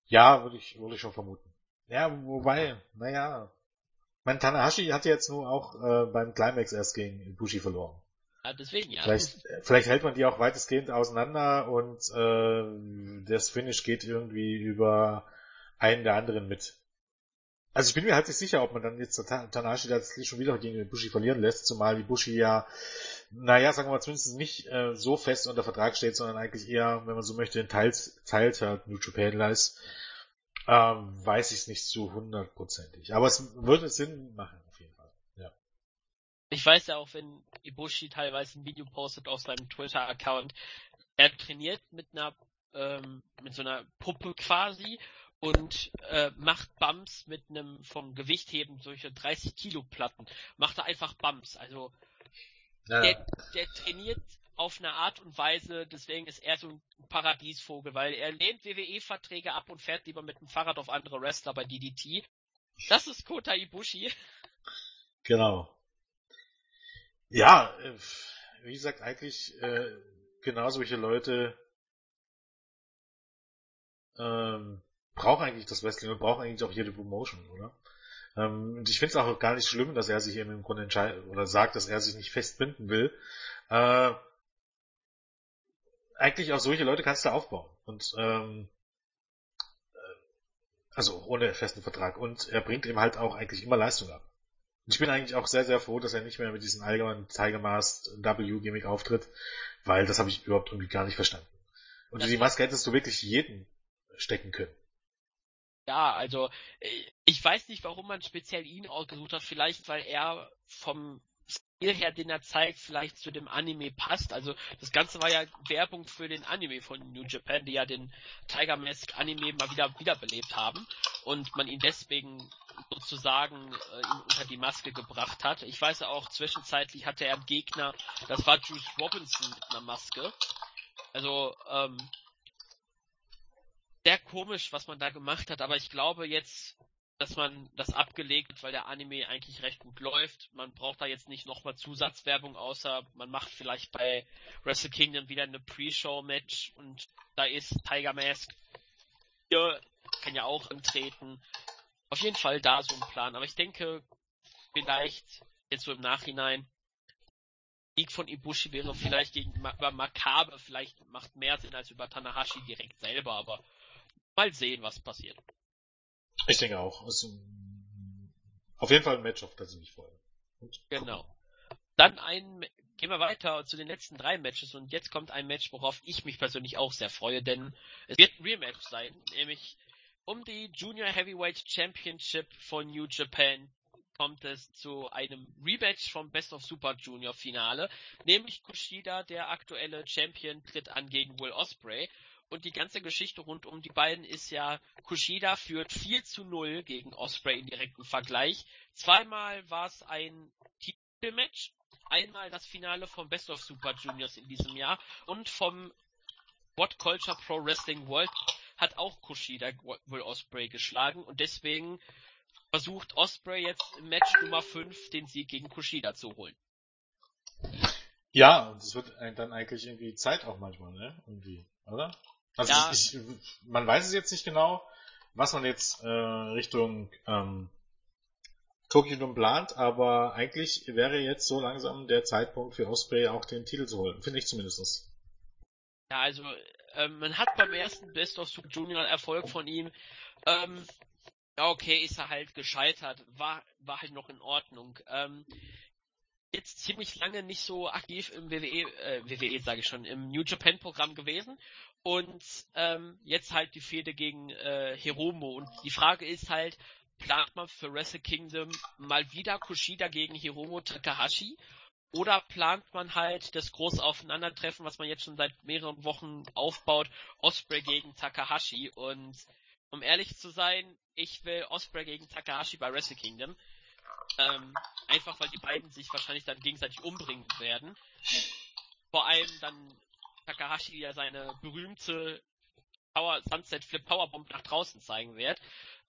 Speaker 1: ja, würde ich, würde ich schon vermuten. Ja, wobei, naja, mein Tanahashi hatte jetzt nur auch äh, beim Climax erst gegen Ibushi verloren.
Speaker 2: Ja, deswegen, ja.
Speaker 1: Vielleicht, vielleicht hält man die auch weitestgehend auseinander und äh, das Finish geht irgendwie über einen der anderen mit. Also ich bin mir halt nicht sicher, ob man dann jetzt Tanashi das schon wieder gegen Bushi verlieren lässt, zumal die Bushi ja, naja, sagen wir mal, zumindest nicht äh, so fest unter Vertrag steht, sondern eigentlich eher, wenn man so möchte, ein Teils, Teilter New Japan ist. Ähm, weiß ich es nicht zu hundertprozentig. Aber es würde Sinn machen.
Speaker 2: Ich weiß ja auch, wenn Ibushi teilweise ein Video postet auf seinem Twitter-Account, er trainiert mit einer, ähm, mit so einer Puppe quasi und äh, macht Bumps mit einem vom Gewichtheben solche 30 Kilo Platten. Macht er einfach Bumps. Also ja. der, der trainiert auf eine Art und Weise, deswegen ist er so ein Paradiesvogel, weil er lehnt WWE-Verträge ab und fährt lieber mit dem Fahrrad auf andere Wrestler bei DDT. Das ist Kota Ibushi.
Speaker 1: Genau. Ja, äh, wie gesagt, eigentlich äh, genau solche Leute ähm, brauchen eigentlich das Wrestling und brauchen eigentlich auch jede Promotion, oder? Ähm, und ich finde es auch gar nicht schlimm, dass er sich eben im Grunde entscheidet oder sagt, dass er sich nicht festbinden will. Äh, eigentlich auch solche Leute kannst du aufbauen. Und ähm, äh, also ohne festen Vertrag. Und er bringt eben halt auch eigentlich immer Leistung ab. Und ich bin eigentlich auch sehr, sehr froh, dass er nicht mehr mit diesem allgemeinen Tiger Mask W-Gimmick auftritt, weil das habe ich überhaupt irgendwie gar nicht verstanden. Und die Maske hättest du wirklich jeden stecken können.
Speaker 2: Ja, also ich weiß nicht, warum man speziell ihn ausgesucht hat. Vielleicht, weil er vom Stil her, den er zeigt, vielleicht zu dem Anime passt. Also das Ganze war ja Werbung für den Anime von New Japan, die ja den Tiger Mask Anime mal wieder wiederbelebt haben und man ihn deswegen sozusagen äh, ihn unter die Maske gebracht hat. Ich weiß ja auch, zwischenzeitlich hatte er einen Gegner, das war Juice Robinson mit einer Maske. Also, ähm, sehr komisch, was man da gemacht hat, aber ich glaube jetzt dass man das abgelegt, weil der Anime eigentlich recht gut läuft. Man braucht da jetzt nicht nochmal Zusatzwerbung, außer man macht vielleicht bei Wrestle Kingdom wieder eine Pre-Show-Match und da ist Tiger Mask. Hier kann ja auch antreten. Auf jeden Fall da so ein Plan. Aber ich denke, vielleicht jetzt so im Nachhinein, Sieg von Ibushi wäre vielleicht gegen Makabe, vielleicht macht mehr Sinn als über Tanahashi direkt selber, aber mal sehen, was passiert.
Speaker 1: Ich denke auch. Also, auf jeden Fall ein Match, auf das ich mich freue.
Speaker 2: Und genau. Dann ein, gehen wir weiter zu den letzten drei Matches und jetzt kommt ein Match, worauf ich mich persönlich auch sehr freue, denn es wird ein Rematch sein, nämlich um die Junior Heavyweight Championship von New Japan kommt es zu einem Rematch vom Best of Super Junior Finale, nämlich Kushida, der aktuelle Champion, tritt an gegen Will Osprey und die ganze Geschichte rund um die beiden ist ja, Kushida führt 4 zu 0 gegen Osprey im direkten Vergleich. Zweimal war es ein Titelmatch, einmal das Finale vom Best of Super Juniors in diesem Jahr und vom What Culture Pro Wrestling World hat auch Kushida Will Osprey geschlagen und deswegen versucht Osprey jetzt im Match Nummer 5 den Sieg gegen Kushida zu holen.
Speaker 1: Ja, und es wird dann eigentlich irgendwie Zeit auch manchmal, ne? Irgendwie, oder? Also ja. ich, man weiß es jetzt nicht genau, was man jetzt äh, Richtung ähm, Tokyo Dome plant, aber eigentlich wäre jetzt so langsam der Zeitpunkt für Osprey auch den Titel zu holen, finde ich zumindest.
Speaker 2: Ja, also ähm, man hat beim ersten Best of Super Junior Erfolg von ihm. Ähm, ja, okay, ist er halt gescheitert, war war halt noch in Ordnung. Ähm, jetzt ziemlich lange nicht so aktiv im WWE, äh, WWE sage ich schon, im New Japan Programm gewesen und ähm, jetzt halt die Fehde gegen äh, Hiromo und die Frage ist halt, plant man für Wrestle Kingdom mal wieder Kushida gegen Hiromo Takahashi oder plant man halt das große Aufeinandertreffen, was man jetzt schon seit mehreren Wochen aufbaut, Osprey gegen Takahashi und um ehrlich zu sein, ich will Osprey gegen Takahashi bei Wrestle Kingdom. Ähm, einfach weil die beiden sich wahrscheinlich dann gegenseitig umbringen werden. Vor allem dann Takahashi ja seine berühmte Power, Sunset Flip Powerbomb nach draußen zeigen wird.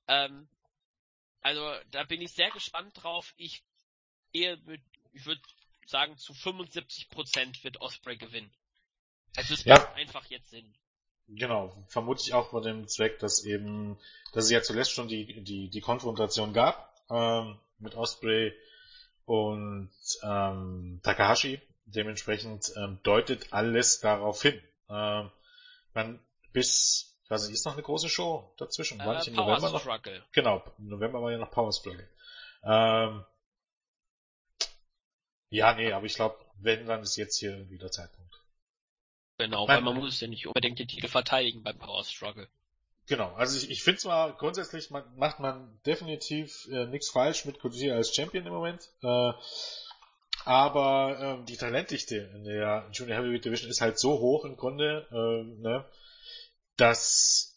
Speaker 2: Ähm, also da bin ich sehr gespannt drauf. Ich gehe mit, ich würde sagen, zu 75% wird Osprey gewinnen. Also es ja. macht einfach jetzt Sinn.
Speaker 1: Genau, vermute ich auch vor dem Zweck, dass eben, dass es ja zuletzt schon die, die, die Konfrontation gab ähm, mit Osprey und ähm, Takahashi. Dementsprechend ähm, deutet alles darauf hin. Ähm, man, bis, weiß ich, ist noch eine große Show dazwischen. War äh, nicht im Power November noch? Struggle. Genau, im November war ja noch Power Struggle. Ähm, ja, nee, aber ich glaube, wenn, dann ist jetzt hier wieder Zeitpunkt.
Speaker 2: Genau, weil man muss ja nicht unbedingt den Titel verteidigen beim Power Struggle.
Speaker 1: Genau, also ich, ich finde zwar grundsätzlich man, macht man definitiv äh, nichts falsch mit Kojima als Champion im Moment, äh, aber ähm, die Talentdichte in der Junior Heavyweight Division ist halt so hoch im Grunde, ähm, ne, dass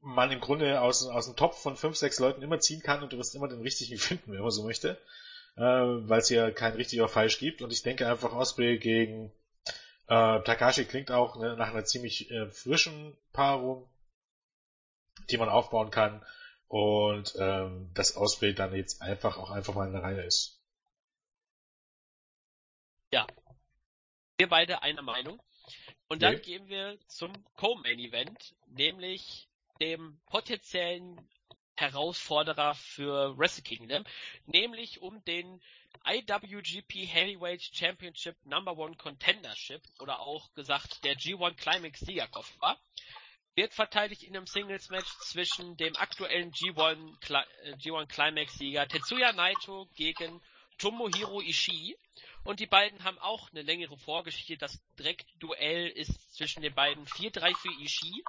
Speaker 1: man im Grunde aus, aus dem Topf von fünf, sechs Leuten immer ziehen kann und du wirst immer den richtigen finden, wenn man so möchte. Äh, Weil es ja kein richtig oder falsch gibt. Und ich denke einfach Osprey gegen äh, Takashi klingt auch ne, nach einer ziemlich äh, frischen Paarung, die man aufbauen kann. Und ähm, dass Osprey dann jetzt einfach auch einfach mal in der Reihe ist.
Speaker 2: Ja. Wir beide einer Meinung. Und dann nee. gehen wir zum Co-Main Event, nämlich dem potenziellen Herausforderer für Wrestle Kingdom, nämlich um den IWGP Heavyweight Championship Number One Contendership oder auch gesagt der G1 Climax Siegerkoffer wird verteidigt in einem Singles Match zwischen dem aktuellen G1, G1 Climax Sieger Tetsuya Naito gegen Tomohiro Ishii und die beiden haben auch eine längere Vorgeschichte. Das Direktduell ist zwischen den beiden 4-3 für Ishii.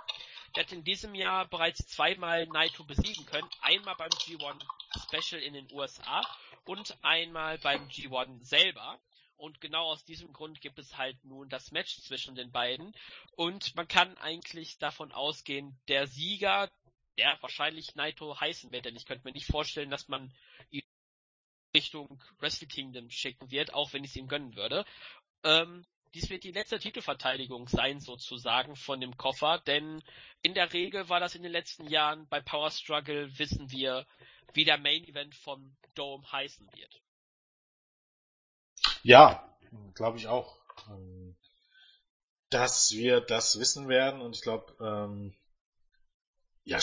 Speaker 2: Der hat in diesem Jahr bereits zweimal Naito besiegen können. Einmal beim G1 Special in den USA und einmal beim G1 selber. Und genau aus diesem Grund gibt es halt nun das Match zwischen den beiden. Und man kann eigentlich davon ausgehen, der Sieger, der wahrscheinlich Naito heißen wird, denn ich könnte mir nicht vorstellen, dass man Richtung Wrestle Kingdom schicken wird, auch wenn ich es ihm gönnen würde. Ähm, dies wird die letzte Titelverteidigung sein, sozusagen, von dem Koffer, denn in der Regel war das in den letzten Jahren bei Power Struggle, wissen wir, wie der Main Event vom Dome heißen wird.
Speaker 1: Ja, glaube ich auch, ähm, dass wir das wissen werden und ich glaube, ähm, ja,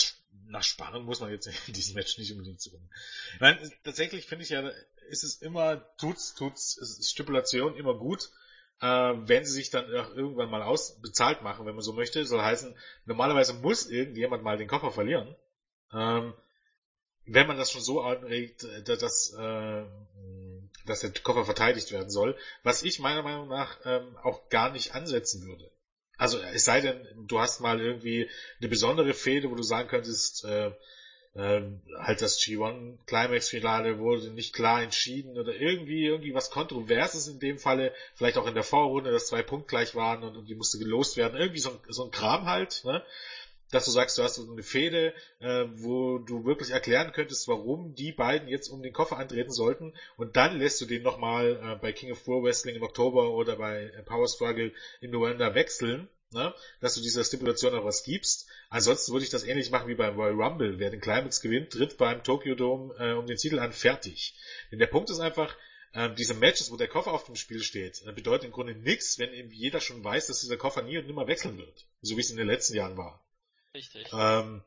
Speaker 1: nach Spannung muss man jetzt in diesem Match nicht unbedingt suchen. Meine, tatsächlich finde ich ja, ist es immer, tut's, tut's, ist Stipulation immer gut, äh, wenn sie sich dann irgendwann mal ausbezahlt machen, wenn man so möchte. Soll heißen, normalerweise muss irgendjemand mal den Koffer verlieren. Ähm, wenn man das schon so anregt, äh, dass, äh, dass der Koffer verteidigt werden soll, was ich meiner Meinung nach ähm, auch gar nicht ansetzen würde. Also es sei denn, du hast mal irgendwie eine besondere Fehde, wo du sagen könntest, äh, äh, halt das G1 Climax Finale wurde nicht klar entschieden oder irgendwie irgendwie was Kontroverses in dem Falle, vielleicht auch in der Vorrunde, dass zwei punktgleich waren und, und die musste gelost werden, irgendwie so, so ein Kram halt, ne? Dass du sagst, du hast eine Fehde, äh, wo du wirklich erklären könntest, warum die beiden jetzt um den Koffer antreten sollten und dann lässt du den nochmal äh, bei King of Pro Wrestling im Oktober oder bei Power Struggle im November wechseln, ne? dass du dieser Stipulation noch was gibst. Ansonsten würde ich das ähnlich machen wie beim Royal Rumble. Wer den Climax gewinnt, tritt beim Tokyo Dome äh, um den Titel an, fertig. Denn der Punkt ist einfach, äh, diese Matches, wo der Koffer auf dem Spiel steht, äh, bedeutet im Grunde nichts, wenn eben jeder schon weiß, dass dieser Koffer nie und nimmer wechseln wird. So wie es in den letzten Jahren war.
Speaker 2: Richtig.
Speaker 1: Ähm,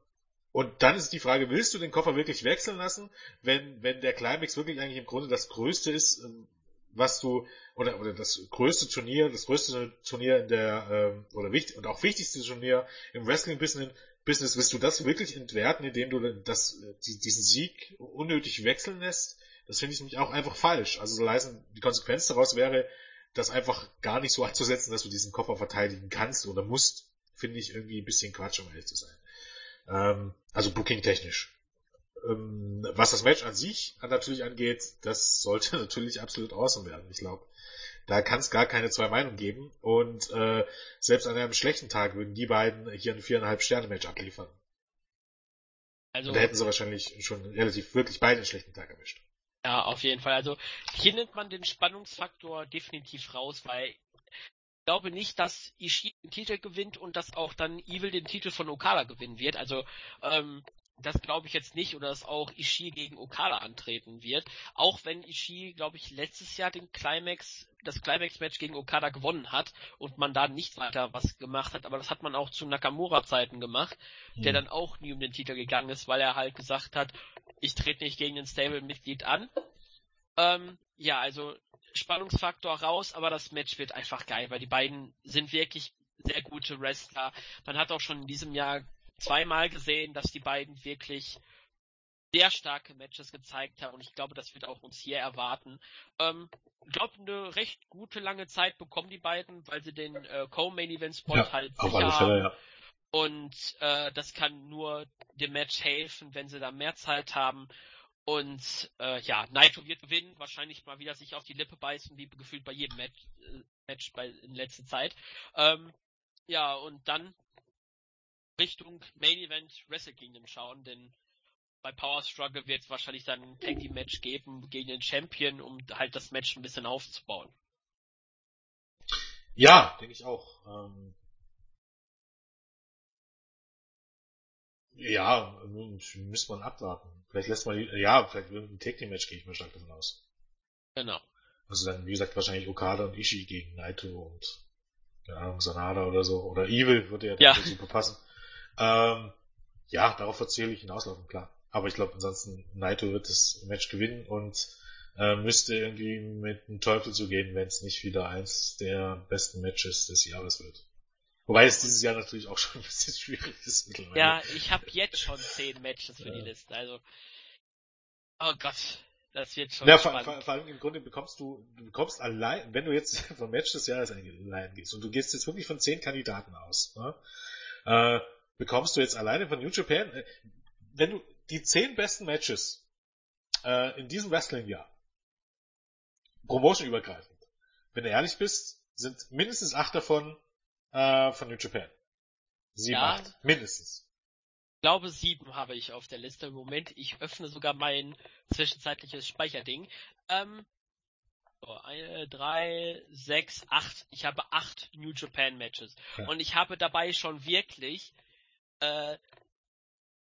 Speaker 1: und dann ist die Frage, willst du den Koffer wirklich wechseln lassen, wenn, wenn der Climax wirklich eigentlich im Grunde das größte ist, ähm, was du, oder, oder das größte Turnier, das größte Turnier in der, ähm, oder wichtig, und auch wichtigste Turnier im Wrestling-Business, Business, willst du das wirklich entwerten, indem du das, die, diesen Sieg unnötig wechseln lässt? Das finde ich nämlich auch einfach falsch. Also so leisen, die Konsequenz daraus wäre, das einfach gar nicht so anzusetzen, dass du diesen Koffer verteidigen kannst oder musst finde ich irgendwie ein bisschen Quatsch, um ehrlich zu sein. Ähm, also booking-technisch. Ähm, was das Match an sich natürlich angeht, das sollte natürlich absolut awesome werden. Ich glaube, da kann es gar keine zwei Meinungen geben. Und äh, selbst an einem schlechten Tag würden die beiden hier ein viereinhalb Sterne Match abliefern. Also, Und da hätten sie wahrscheinlich schon relativ wirklich beide einen schlechten Tag erwischt.
Speaker 2: Ja, auf jeden Fall. Also hier nimmt man den Spannungsfaktor definitiv raus, weil glaube nicht, dass Ishii den Titel gewinnt und dass auch dann Evil den Titel von Okada gewinnen wird. Also ähm, das glaube ich jetzt nicht oder dass auch Ishii gegen Okada antreten wird. Auch wenn Ishii, glaube ich, letztes Jahr den Climax, das Climax-Match gegen Okada gewonnen hat und man da nicht weiter was gemacht hat, aber das hat man auch zu Nakamura-Zeiten gemacht, mhm. der dann auch nie um den Titel gegangen ist, weil er halt gesagt hat, ich trete nicht gegen ein Stable-Mitglied an. Ähm, ja, also Spannungsfaktor raus, aber das Match wird einfach geil, weil die beiden sind wirklich sehr gute Wrestler. Man hat auch schon in diesem Jahr zweimal gesehen, dass die beiden wirklich sehr starke Matches gezeigt haben und ich glaube, das wird auch uns hier erwarten. Ähm, ich glaube, eine recht gute lange Zeit bekommen die beiden, weil sie den äh, Co-Main Event Spot ja, halt sicher haben. Ja. Und äh, das kann nur dem Match helfen, wenn sie da mehr Zeit haben. Und äh, ja, Naito wird gewinnen, wahrscheinlich mal wieder sich auf die Lippe beißen, wie gefühlt bei jedem Match, äh, Match bei, in letzter Zeit. Ähm, ja, und dann Richtung Main Event Wrestle Kingdom schauen, denn bei Power Struggle wird es wahrscheinlich dann ein Tag Team Match geben gegen den Champion, um halt das Match ein bisschen aufzubauen.
Speaker 1: Ja, denke ich auch. Ähm ja, müsste man abwarten. Vielleicht lässt man die, ja, vielleicht ein Tag Team Match gehe ich mal stark davon aus.
Speaker 2: Genau.
Speaker 1: Also dann, wie gesagt, wahrscheinlich Okada und Ishii gegen Naito und, keine Ahnung, Sanada oder so. Oder Evil würde ja, ja. super passen. Ähm, ja, darauf erzähle ich hinauslaufen, klar. Aber ich glaube, ansonsten Naito wird das Match gewinnen und äh, müsste irgendwie mit dem Teufel zugehen, wenn es nicht wieder eins der besten Matches des Jahres wird. Wobei es dieses Jahr natürlich auch schon ein bisschen schwierig ist
Speaker 2: mittlerweile. Ja, ich habe jetzt schon zehn Matches für ja. die Liste, also. Oh Gott, das wird schon.
Speaker 1: Ja, vor, vor, vor, allem im Grunde bekommst du, du bekommst allein, wenn du jetzt vom Match des Jahres allein gehst und du gehst jetzt wirklich von zehn Kandidaten aus, ne, äh, bekommst du jetzt alleine von New Japan, äh, wenn du die zehn besten Matches äh, in diesem Wrestling-Jahr, Promotion übergreifend, wenn du ehrlich bist, sind mindestens acht davon äh, von New Japan. Sieben, ja, acht. Mindestens.
Speaker 2: Ich glaube, sieben habe ich auf der Liste im Moment. Ich öffne sogar mein zwischenzeitliches Speicherding. Ähm, So, eine, drei, sechs, acht. Ich habe acht New Japan Matches. Ja. Und ich habe dabei schon wirklich äh,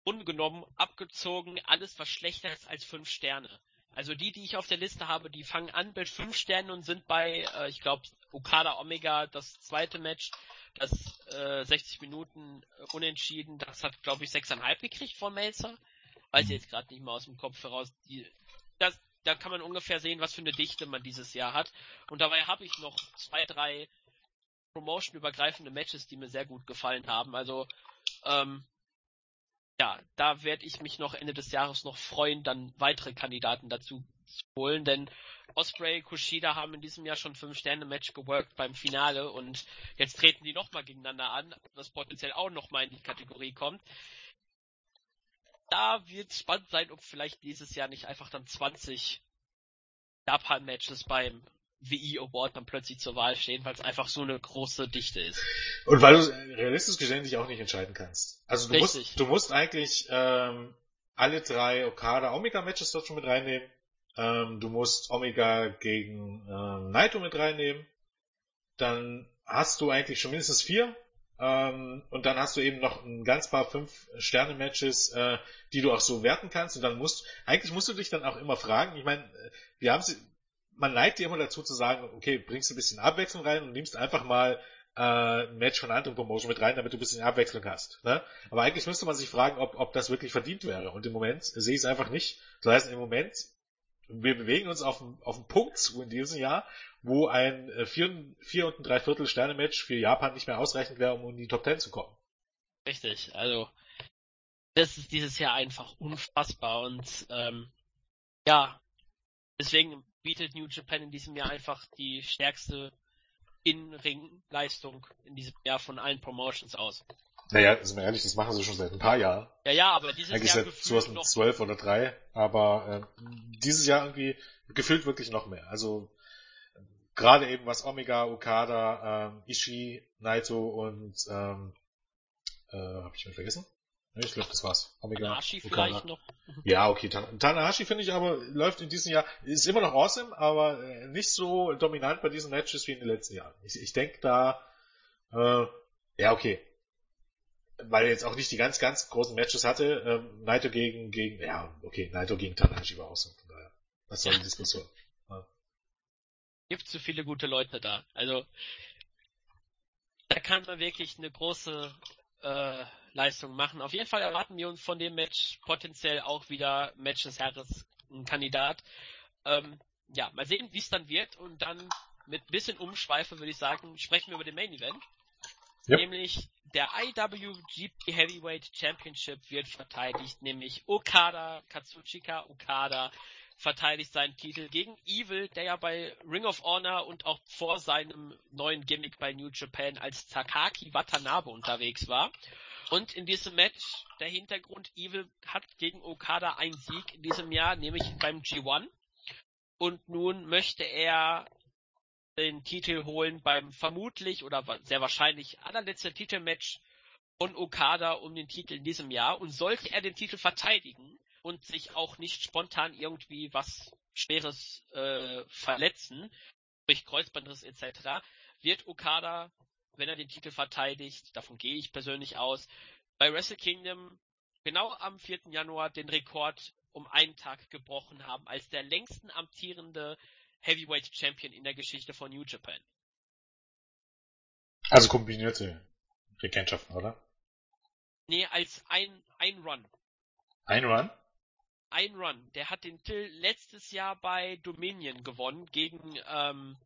Speaker 2: ungenommen, abgezogen, alles was schlechter ist als fünf Sterne. Also die, die ich auf der Liste habe, die fangen an mit fünf Sternen und sind bei, äh, ich glaube, Okada Omega, das zweite Match, das äh, 60 Minuten äh, unentschieden, das hat, glaube ich, sechseinhalb gekriegt von Melzer. Weiß ich jetzt gerade nicht mal aus dem Kopf heraus. Die, das, da kann man ungefähr sehen, was für eine Dichte man dieses Jahr hat. Und dabei habe ich noch zwei, drei Promotion-übergreifende Matches, die mir sehr gut gefallen haben. Also ähm, ja, da werde ich mich noch Ende des Jahres noch freuen, dann weitere Kandidaten dazu zu holen, denn Osprey, Kushida haben in diesem Jahr schon fünf Sterne Match geworkt beim Finale und jetzt treten die nochmal gegeneinander an, was potenziell auch nochmal in die Kategorie kommt. Da wird spannend sein, ob vielleicht dieses Jahr nicht einfach dann 20 Japan Matches beim WI Award dann plötzlich zur Wahl stehen, weil es einfach so eine große Dichte ist.
Speaker 1: Und weil du realistisch gesehen dich auch nicht entscheiden kannst. Also du Richtig. musst, du musst eigentlich ähm, alle drei Okada Omega Matches dort schon mit reinnehmen. Ähm, du musst Omega gegen äh, Naito mit reinnehmen. Dann hast du eigentlich schon mindestens vier. Ähm, und dann hast du eben noch ein ganz paar fünf Sterne Matches, äh, die du auch so werten kannst. Und dann musst, eigentlich musst du dich dann auch immer fragen. Ich meine, wir haben man neigt dir immer dazu zu sagen, okay, bringst du ein bisschen Abwechslung rein und nimmst einfach mal äh, ein Match von anderen Promotion mit rein, damit du ein bisschen Abwechslung hast. Ne? Aber eigentlich müsste man sich fragen, ob, ob das wirklich verdient wäre. Und im Moment sehe ich es einfach nicht. Das heißt, im Moment, wir bewegen uns auf einen, auf einen Punkt zu in diesem Jahr, wo ein äh, vier, vier und ein Dreiviertel Sterne Match für Japan nicht mehr ausreichend wäre, um in die Top Ten zu kommen.
Speaker 2: Richtig, also das ist dieses Jahr einfach unfassbar und ähm, ja, deswegen bietet New Japan in diesem Jahr einfach die stärkste In-Ring-Leistung in diesem Jahr von allen Promotions aus.
Speaker 1: Naja, sind wir ehrlich, das machen sie schon seit ein paar Jahren.
Speaker 2: Ja, ja, aber dieses
Speaker 1: Eigentlich Jahr seit 2012 noch... oder 3, aber äh, dieses Jahr irgendwie gefühlt wirklich noch mehr. Also gerade eben was Omega, Okada, ähm, Ishii, Naito und ähm, äh, habe ich mir vergessen? Ich glaube, das war's.
Speaker 2: Omega, Tanahashi vielleicht noch.
Speaker 1: Ja, okay. Tan Tanahashi finde ich aber läuft in diesem Jahr, ist immer noch awesome, aber äh, nicht so dominant bei diesen Matches wie in den letzten Jahren. Ich, ich denke da, äh, ja, okay. Weil er jetzt auch nicht die ganz, ganz großen Matches hatte. Ähm, Naito gegen, gegen, ja, okay, Naito gegen Tanahashi war awesome. Von daher. Was soll die Diskussion? Ja.
Speaker 2: Gibt zu viele gute Leute da. Also, da kann man wirklich eine große äh, Leistung machen. Auf jeden Fall erwarten wir uns von dem Match potenziell auch wieder Match des Jahres ein Kandidat. Ähm, ja, mal sehen, wie es dann wird und dann mit bisschen Umschweife würde ich sagen, sprechen wir über den Main Event. Yep. Nämlich der IWGP Heavyweight Championship wird verteidigt, nämlich Okada, Katsuchika Okada verteidigt seinen Titel gegen Evil, der ja bei Ring of Honor und auch vor seinem neuen Gimmick bei New Japan als Takaki Watanabe unterwegs war. Und in diesem Match, der Hintergrund, Evil hat gegen Okada einen Sieg in diesem Jahr, nämlich beim G1. Und nun möchte er den Titel holen beim vermutlich oder sehr wahrscheinlich allerletzten Titelmatch von Okada um den Titel in diesem Jahr. Und sollte er den Titel verteidigen und sich auch nicht spontan irgendwie was Schweres äh, verletzen, durch Kreuzbandriss etc., wird Okada wenn er den Titel verteidigt, davon gehe ich persönlich aus, bei Wrestle Kingdom genau am 4. Januar den Rekord um einen Tag gebrochen haben, als der längsten amtierende Heavyweight Champion in der Geschichte von New Japan.
Speaker 1: Also kombinierte Regentschaften, oder?
Speaker 2: Nee, als ein, ein Run.
Speaker 1: Ein Run?
Speaker 2: Ein Run. Der hat den Titel letztes Jahr bei Dominion gewonnen gegen ähm,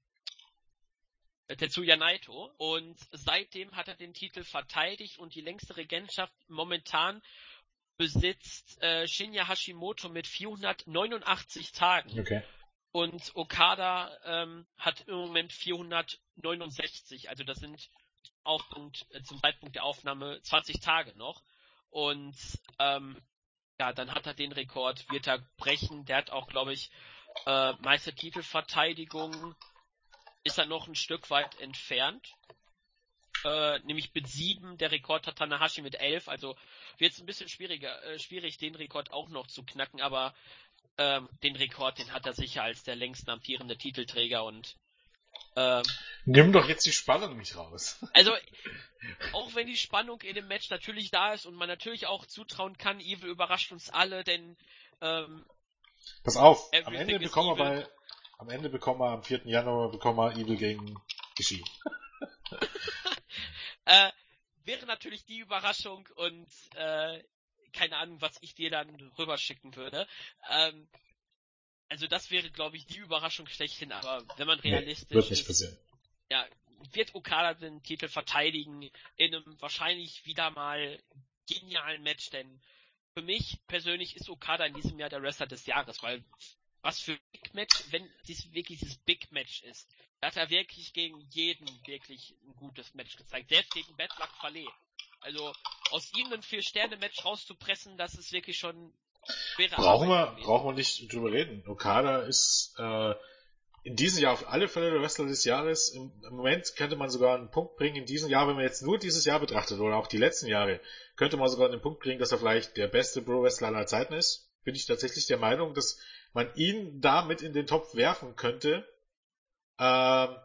Speaker 2: Tetsuya Naito und seitdem hat er den Titel verteidigt und die längste Regentschaft momentan besitzt äh, Shinya Hashimoto mit 489 Tagen.
Speaker 1: Okay.
Speaker 2: Und Okada ähm, hat im Moment 469, also das sind auch und, äh, zum Zeitpunkt der Aufnahme 20 Tage noch. Und ähm, ja, dann hat er den Rekord, wird er brechen. Der hat auch, glaube ich, äh, meiste Titelverteidigung. Ist er noch ein Stück weit entfernt. äh, nämlich mit sieben, der Rekord hat Tanahashi mit elf, also wird es ein bisschen schwieriger, äh, schwierig, den Rekord auch noch zu knacken, aber ähm, den Rekord, den hat er sicher als der längst amtierende Titelträger. Und
Speaker 1: ähm, Nimm doch jetzt die Spannung nicht raus.
Speaker 2: Also, auch wenn die Spannung in dem Match natürlich da ist und man natürlich auch zutrauen kann, Evil überrascht uns alle, denn ähm,
Speaker 1: Pass auf, am Ende bekommen wir bei am Ende bekommen wir am 4. Januar bekommen wir Evil gegen Ishii.
Speaker 2: äh, wäre natürlich die Überraschung und äh, keine Ahnung, was ich dir dann rüberschicken würde. Ähm, also das wäre, glaube ich, die Überraschung schlechthin, aber wenn man realistisch nee,
Speaker 1: wird nicht passieren.
Speaker 2: ja, wird Okada den Titel verteidigen in einem wahrscheinlich wieder mal genialen Match, denn für mich persönlich ist Okada in diesem Jahr der Wrestler des Jahres, weil was für Big Match, wenn dies wirklich dieses Big Match ist, da hat er wirklich gegen jeden wirklich ein gutes Match gezeigt, selbst gegen Bad Luck Fale. Also aus ihm ein Vier-Sterne-Match rauszupressen, das ist wirklich schon
Speaker 1: Brauchen wir, brauchen wir nicht drüber reden. Okada ist äh, in diesem Jahr auf alle Fälle der Wrestler des Jahres. Im, Im, Moment könnte man sogar einen Punkt bringen, in diesem Jahr, wenn man jetzt nur dieses Jahr betrachtet oder auch die letzten Jahre, könnte man sogar einen Punkt bringen, dass er vielleicht der beste Pro-Wrestler aller Zeiten ist. Bin ich tatsächlich der Meinung, dass man ihn damit in den Topf werfen könnte. Ähm,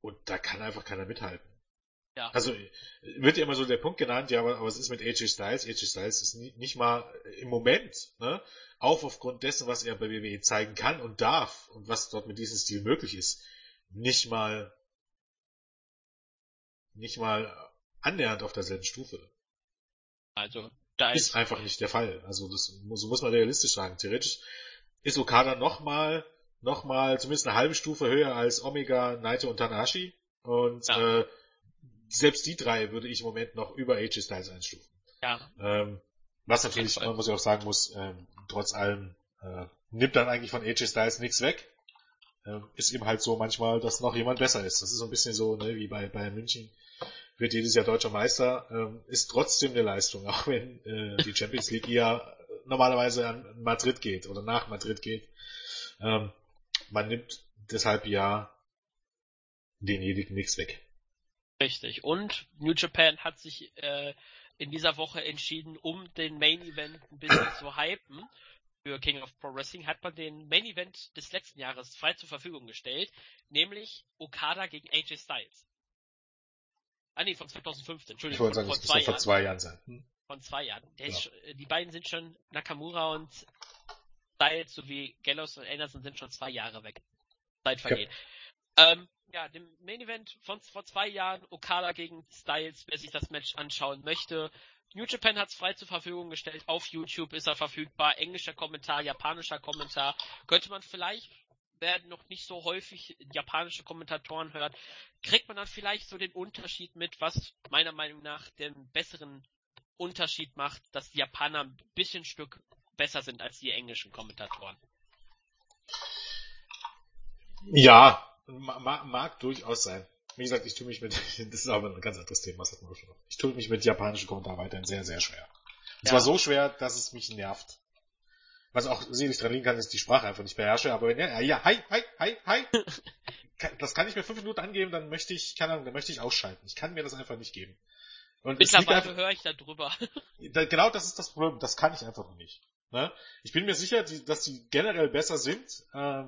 Speaker 1: und da kann einfach keiner mithalten. Ja. Also wird ja immer so der Punkt genannt, ja, aber, was ist mit AJ Styles? AJ Styles ist nie, nicht mal im Moment, ne, auch aufgrund dessen, was er bei WWE zeigen kann und darf und was dort mit diesem Stil möglich ist, nicht mal nicht mal annähernd auf derselben Stufe.
Speaker 2: Also
Speaker 1: da ist, ist einfach nicht der Fall. Also das so muss man realistisch sagen. Theoretisch ist Okada nochmal noch mal zumindest eine halbe Stufe höher als Omega, Naito und Tanahashi und ja. äh, selbst die drei würde ich im Moment noch über AJ Styles einstufen.
Speaker 2: Ja.
Speaker 1: Ähm, was natürlich, man muss ja auch sagen muss, ähm, trotz allem äh, nimmt dann eigentlich von AJ Styles nichts weg. Ähm, ist eben halt so manchmal, dass noch jemand besser ist. Das ist so ein bisschen so, ne, wie bei Bayern München wird jedes Jahr deutscher Meister, ähm, ist trotzdem eine Leistung, auch wenn äh, die Champions League ja normalerweise an Madrid geht oder nach Madrid geht. Ähm, man nimmt deshalb ja denjenigen nichts weg.
Speaker 2: Richtig. Und New Japan hat sich äh, in dieser Woche entschieden, um den Main Event ein bisschen zu hypen. Für King of Pro Wrestling hat man den Main Event des letzten Jahres frei zur Verfügung gestellt, nämlich Okada gegen AJ Styles. Ah nee, von 2015, Entschuldigung. Ich
Speaker 1: wollte sagen, von, zwei, vor zwei Jahren sein. Hm?
Speaker 2: Von zwei Jahren. Genau. Ist, die beiden sind schon, Nakamura und Styles sowie Gallows und Anderson sind schon zwei Jahre weg. Zeit vergeht. Ja. Ähm, ja, dem Main Event von vor zwei Jahren, Okada gegen Styles, wer sich das Match anschauen möchte. New Japan hat es frei zur Verfügung gestellt. Auf YouTube ist er verfügbar. Englischer Kommentar, japanischer Kommentar. Könnte man vielleicht, werden noch nicht so häufig japanische Kommentatoren hört, kriegt man dann vielleicht so den Unterschied mit, was meiner Meinung nach den besseren Unterschied macht, dass die Japaner ein bisschen Stück besser sind als die englischen Kommentatoren.
Speaker 1: Ja, Mag, mag durchaus sein. Wie gesagt, ich tue mich mit, das ist aber ein ganz anderes Thema, das hatten wir schon. Ich tue mich mit japanischen Kommentaren weiterhin sehr, sehr schwer. Und ja. zwar so schwer, dass es mich nervt. Was auch sicherlich dran liegen kann, ist die Sprache einfach nicht beherrsche, aber wenn ja, ja, hi, hi, hi, hi. das kann ich mir fünf Minuten angeben, dann möchte ich, keine Ahnung, dann möchte ich ausschalten. Ich kann mir das einfach nicht geben.
Speaker 2: Und Mittlerweile höre ich da drüber.
Speaker 1: genau das ist das Problem, das kann ich einfach noch nicht. Ne? Ich bin mir sicher, die, dass die generell besser sind, äh,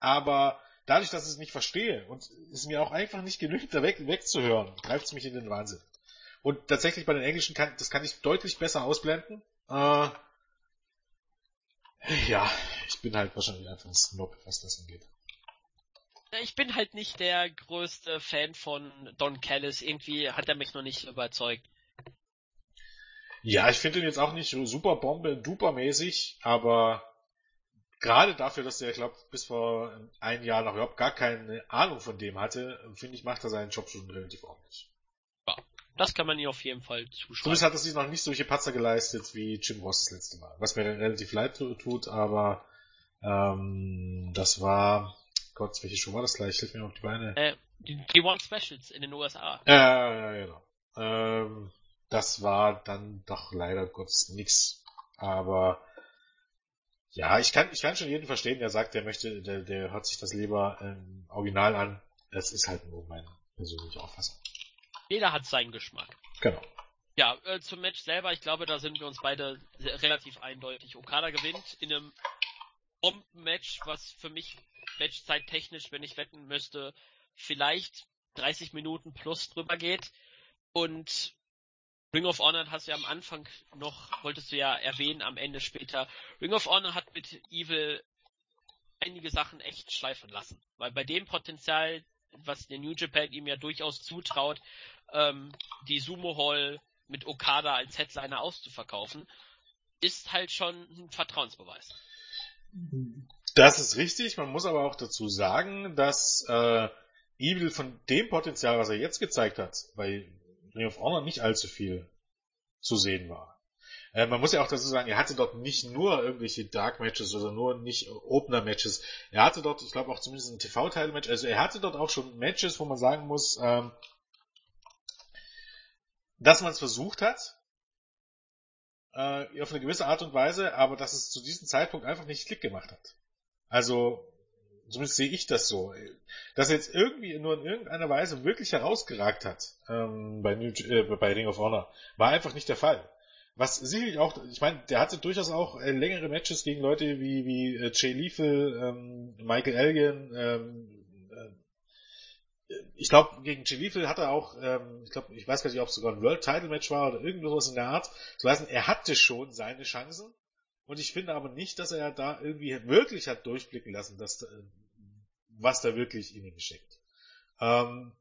Speaker 1: aber dadurch, dass ich es nicht verstehe und es mir auch einfach nicht genügt, da weg, wegzuhören, greift es mich in den Wahnsinn. Und tatsächlich bei den Englischen kann, das kann ich deutlich besser ausblenden. Äh, ja, ich bin halt wahrscheinlich einfach ein Snob, was das angeht.
Speaker 2: Ich bin halt nicht der größte Fan von Don Callis. Irgendwie hat er mich noch nicht überzeugt.
Speaker 1: Ja, ich finde ihn jetzt auch nicht super Bombe, duper mäßig, aber gerade dafür, dass er, glaube bis vor einem Jahr noch überhaupt gar keine Ahnung von dem hatte, finde ich, macht er seinen Job schon relativ ordentlich.
Speaker 2: Ja, das kann man ihm auf jeden Fall zuschreiben.
Speaker 1: Zumindest hat er sich noch nicht solche Patzer geleistet wie Jim Ross das letzte Mal. Was mir relativ leid tut, aber ähm, das war, Gott, welche Show war das gleich? Hilf mir auf die Beine.
Speaker 2: Äh, die, die One Specials in den USA.
Speaker 1: Ja, ja, genau. Ähm, das war dann doch leider Gottes nix. Aber ja, ich kann, ich kann schon jeden verstehen, der sagt, der möchte, der, der hört sich das lieber im Original an. Das ist halt nur mein, persönliche Auffassung.
Speaker 2: Jeder hat seinen Geschmack.
Speaker 1: Genau.
Speaker 2: Ja, äh, zum Match selber, ich glaube, da sind wir uns beide relativ eindeutig. Okada gewinnt in einem Bomben-Match, was für mich Matchzeit technisch, wenn ich wetten müsste, vielleicht 30 Minuten plus drüber geht. Und Ring of Honor hast du ja am Anfang noch, wolltest du ja erwähnen, am Ende später. Ring of Honor hat mit Evil einige Sachen echt schleifen lassen. Weil bei dem Potenzial, was der New Japan ihm ja durchaus zutraut, ähm, die Sumo Hall mit Okada als Headliner auszuverkaufen, ist halt schon ein Vertrauensbeweis.
Speaker 1: Das ist richtig, man muss aber auch dazu sagen, dass äh, Evil von dem Potenzial, was er jetzt gezeigt hat, bei Ring of Honor nicht allzu viel zu sehen war. Äh, man muss ja auch dazu sagen, er hatte dort nicht nur irgendwelche Dark Matches oder nur nicht Opener Matches. Er hatte dort, ich glaube auch zumindest ein TV-Teil-Match, also er hatte dort auch schon Matches, wo man sagen muss, ähm, dass man es versucht hat, äh, auf eine gewisse Art und Weise, aber dass es zu diesem Zeitpunkt einfach nicht Klick gemacht hat. Also, zumindest sehe ich das so. Dass er jetzt irgendwie nur in irgendeiner Weise wirklich herausgeragt hat ähm, bei, New, äh, bei Ring of Honor, war einfach nicht der Fall. Was sicherlich auch, ich meine, der hatte durchaus auch äh, längere Matches gegen Leute wie, wie äh, Jay Lethal, ähm, Michael Elgin, ähm, ich glaube, gegen Chilifel hat er auch, ähm, ich glaube, ich weiß gar nicht, ob es sogar ein World Title Match war oder irgendwas in der Art. Das heißt, er hatte schon seine Chancen. Und ich finde aber nicht, dass er da irgendwie wirklich hat durchblicken lassen, dass, äh, was da wirklich in ihm steckt. Ähm,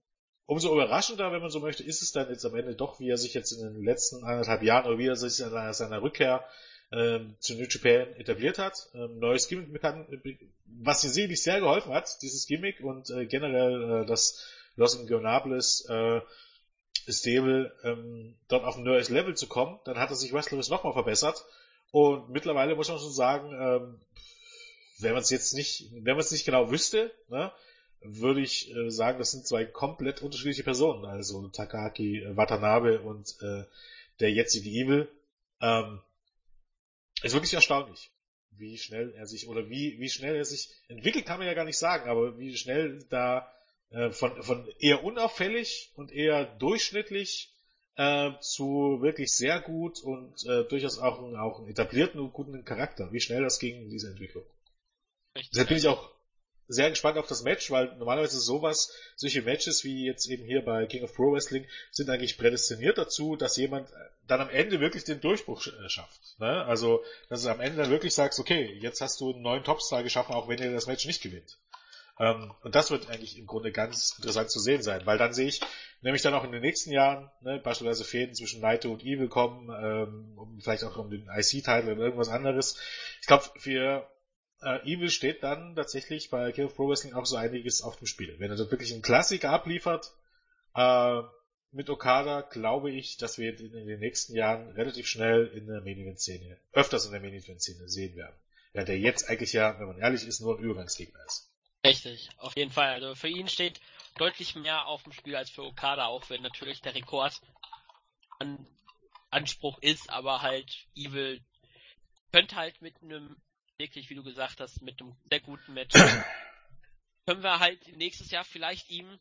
Speaker 1: umso überraschender, wenn man so möchte, ist es dann jetzt am Ende doch, wie er sich jetzt in den letzten anderthalb Jahren oder wie er sich an seiner Rückkehr ähm, zu New Japan etabliert hat. Ähm, neues Gimmick bekannt, was ihm sicherlich sehr geholfen hat, dieses Gimmick und äh, generell äh, das Los Ingonables äh, Stable ähm, dort auf ein neues Level zu kommen, dann hat er sich wrestlerisch nochmal verbessert und mittlerweile muss man schon sagen, ähm, wenn man es jetzt nicht, wenn man es nicht genau wüsste, ne, würde ich äh, sagen, das sind zwei komplett unterschiedliche Personen, also Takaki Watanabe und äh, der jetzige Evil. Ähm, ist wirklich erstaunlich, wie schnell er sich, oder wie, wie schnell er sich entwickelt, kann man ja gar nicht sagen, aber wie schnell da äh, von, von eher unauffällig und eher durchschnittlich äh, zu wirklich sehr gut und äh, durchaus auch, einen, auch einen etablierten und guten Charakter. Wie schnell das ging, diese Entwicklung. Richtig. Deshalb bin ich auch sehr gespannt auf das Match, weil normalerweise sowas, solche Matches wie jetzt eben hier bei King of Pro Wrestling sind eigentlich prädestiniert dazu, dass jemand dann am Ende wirklich den Durchbruch äh, schafft. Ne? Also, dass du am Ende dann wirklich sagst, okay, jetzt hast du einen neuen Topstar geschaffen, auch wenn er das Match nicht gewinnt. Ähm, und das wird eigentlich im Grunde ganz interessant zu sehen sein, weil dann sehe ich nämlich dann auch in den nächsten Jahren ne, beispielsweise Fäden zwischen Naito und Evil kommen, ähm, um vielleicht auch um den IC-Titel oder irgendwas anderes. Ich glaube, für äh, Evil steht dann tatsächlich bei King of Pro Wrestling auch so einiges auf dem Spiel. Wenn er dort wirklich einen Klassiker abliefert, äh, mit Okada glaube ich, dass wir in, in den nächsten Jahren relativ schnell in der Main Event Szene, öfters in der Main Event Szene sehen werden. Ja, der jetzt eigentlich ja, wenn man ehrlich ist, nur ein Übergangsgegner ist.
Speaker 2: Richtig, auf jeden Fall. Also für ihn steht deutlich mehr auf dem Spiel als für Okada, auch wenn natürlich der Rekord an Anspruch ist, aber halt Evil könnte halt mit einem wirklich, wie du gesagt hast, mit einem sehr guten Match. können wir halt nächstes Jahr vielleicht ihm,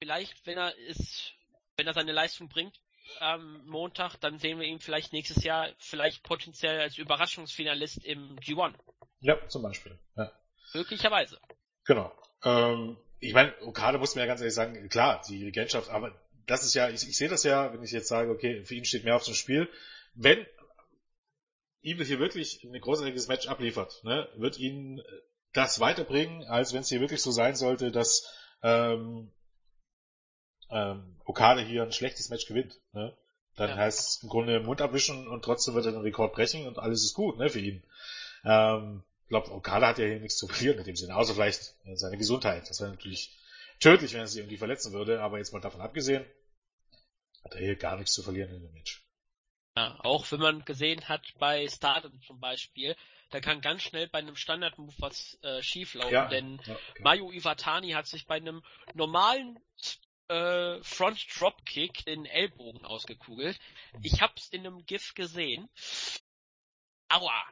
Speaker 2: vielleicht, wenn er ist, wenn er seine Leistung bringt, am Montag, dann sehen wir ihn vielleicht nächstes Jahr vielleicht potenziell als Überraschungsfinalist im G1.
Speaker 1: Ja, zum Beispiel. Ja.
Speaker 2: Möglicherweise.
Speaker 1: Genau. Ähm, ich meine, Okada muss mir ja ganz ehrlich sagen, klar, die Regentschaft, aber das ist ja, ich, ich sehe das ja, wenn ich jetzt sage, okay, für ihn steht mehr auf dem Spiel. Wenn Evil hier wirklich ein großartiges Match abliefert, ne, wird ihn das weiterbringen, als wenn es hier wirklich so sein sollte, dass ähm, ähm, Okada hier ein schlechtes Match gewinnt. Ne? Dann ja. heißt es im Grunde Mund abwischen und trotzdem wird er den Rekord brechen und alles ist gut ne, für ihn. Ähm, ich glaube, Okada hat ja hier nichts zu verlieren in dem Sinne, außer vielleicht seine Gesundheit. Das wäre natürlich tödlich, wenn er sich irgendwie verletzen würde, aber jetzt mal davon abgesehen, hat er hier gar nichts zu verlieren in dem Match.
Speaker 2: Ja, auch wenn man gesehen hat bei Stardom zum Beispiel, da kann ganz schnell bei einem Standard-Move was äh, schieflaufen, ja, denn ja. Mayu Iwatani hat sich bei einem normalen äh, Front Dropkick den Ellbogen ausgekugelt. Ich hab's in einem GIF gesehen. Aua!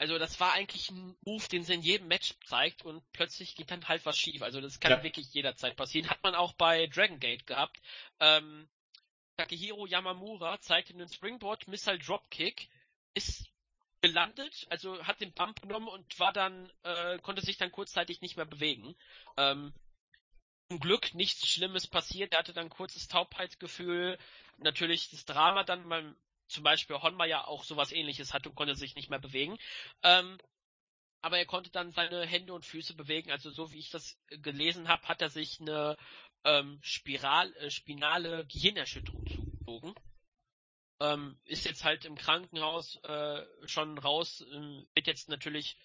Speaker 2: Also das war eigentlich ein Move, den sie in jedem Match zeigt und plötzlich geht dann halt was schief. Also das kann ja. wirklich jederzeit passieren. Hat man auch bei Dragon Gate gehabt. Ähm, Takehiro Yamamura zeigte einen Springboard Missile Dropkick, ist gelandet, also hat den Bump genommen und war dann, äh, konnte sich dann kurzzeitig nicht mehr bewegen. Ähm, zum Glück nichts Schlimmes passiert. Er hatte dann kurzes Taubheitsgefühl. Natürlich das Drama dann beim zum Beispiel Honma ja auch sowas ähnliches hatte und konnte sich nicht mehr bewegen. Ähm, aber er konnte dann seine Hände und Füße bewegen. Also so wie ich das gelesen habe, hat er sich eine ähm, Spiral, äh, spinale Gehirnerschütterung zugezogen. Ähm, ist jetzt halt im Krankenhaus äh, schon raus, äh, wird jetzt natürlich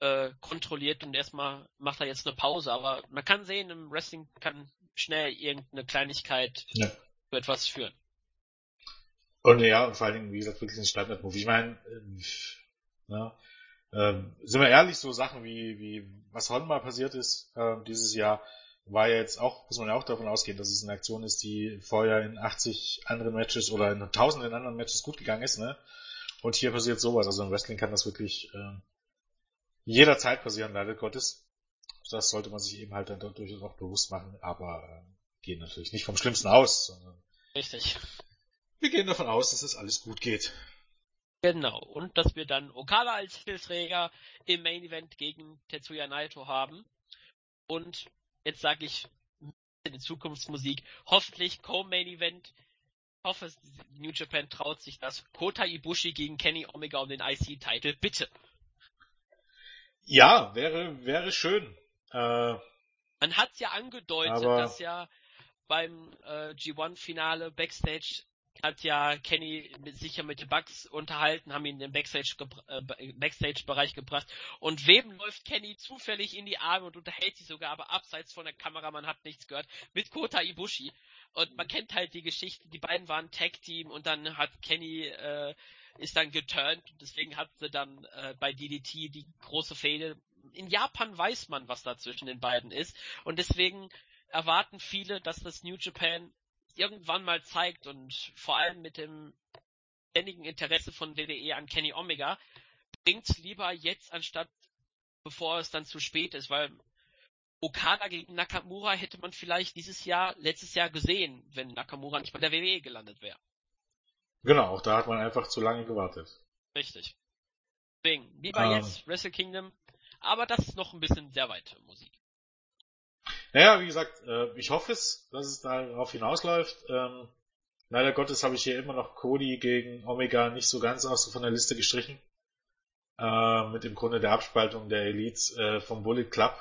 Speaker 2: äh, kontrolliert und erstmal macht er jetzt eine Pause. Aber man kann sehen, im Wrestling kann schnell irgendeine Kleinigkeit ja. zu etwas führen.
Speaker 1: Und ja, und vor allen Dingen, wie gesagt, wirklich ein Standard-Move. Ich meine, äh, ne, äh, sind wir ehrlich, so Sachen wie, wie was Honma passiert ist äh, dieses Jahr, war ja jetzt auch, muss man ja auch davon ausgehen, dass es eine Aktion ist, die vorher in 80 anderen Matches oder in tausenden anderen Matches gut gegangen ist, ne? Und hier passiert sowas. Also im Wrestling kann das wirklich äh, jederzeit passieren, leider Gottes. Das sollte man sich eben halt dann durchaus auch bewusst machen, aber äh, gehen natürlich nicht vom Schlimmsten aus, sondern
Speaker 2: Richtig.
Speaker 1: Wir gehen davon aus, dass es alles gut geht.
Speaker 2: Genau, und dass wir dann Okada als Titelträger im Main Event gegen Tetsuya Naito haben. Und jetzt sage ich in Zukunftsmusik, hoffentlich Co-Main Event. Ich hoffe, New Japan traut sich das. Kota Ibushi gegen Kenny Omega um den IC-Titel, bitte.
Speaker 1: Ja, wäre, wäre schön. Äh,
Speaker 2: Man hat ja angedeutet, dass ja beim äh, G1-Finale Backstage hat ja Kenny sicher mit den Bugs unterhalten, haben ihn in den Backstage äh, Backstage-Bereich gebracht. Und wem läuft Kenny zufällig in die Arme und unterhält sich sogar, aber abseits von der Kamera, man hat nichts gehört, mit Kota Ibushi. Und man kennt halt die Geschichte, die beiden waren Tag-Team und dann hat Kenny äh, ist dann geturnt und deswegen hat sie dann äh, bei DDT die große Fehde. In Japan weiß man, was da zwischen den beiden ist und deswegen erwarten viele, dass das New Japan irgendwann mal zeigt und vor allem mit dem ständigen Interesse von WWE an Kenny Omega, bringt's lieber jetzt anstatt bevor es dann zu spät ist, weil Okada gegen Nakamura hätte man vielleicht dieses Jahr, letztes Jahr gesehen, wenn Nakamura nicht bei der WWE gelandet wäre.
Speaker 1: Genau, auch da hat man einfach zu lange gewartet.
Speaker 2: Richtig. Deswegen, lieber. Ähm. jetzt Wrestle Kingdom, aber das ist noch ein bisschen sehr weit Musik.
Speaker 1: Naja, wie gesagt, äh, ich hoffe es, dass es darauf hinausläuft. Ähm, leider Gottes habe ich hier immer noch Cody gegen Omega nicht so ganz aus von der Liste gestrichen. Äh, mit im Grunde der Abspaltung der Elites äh, vom Bullet Club.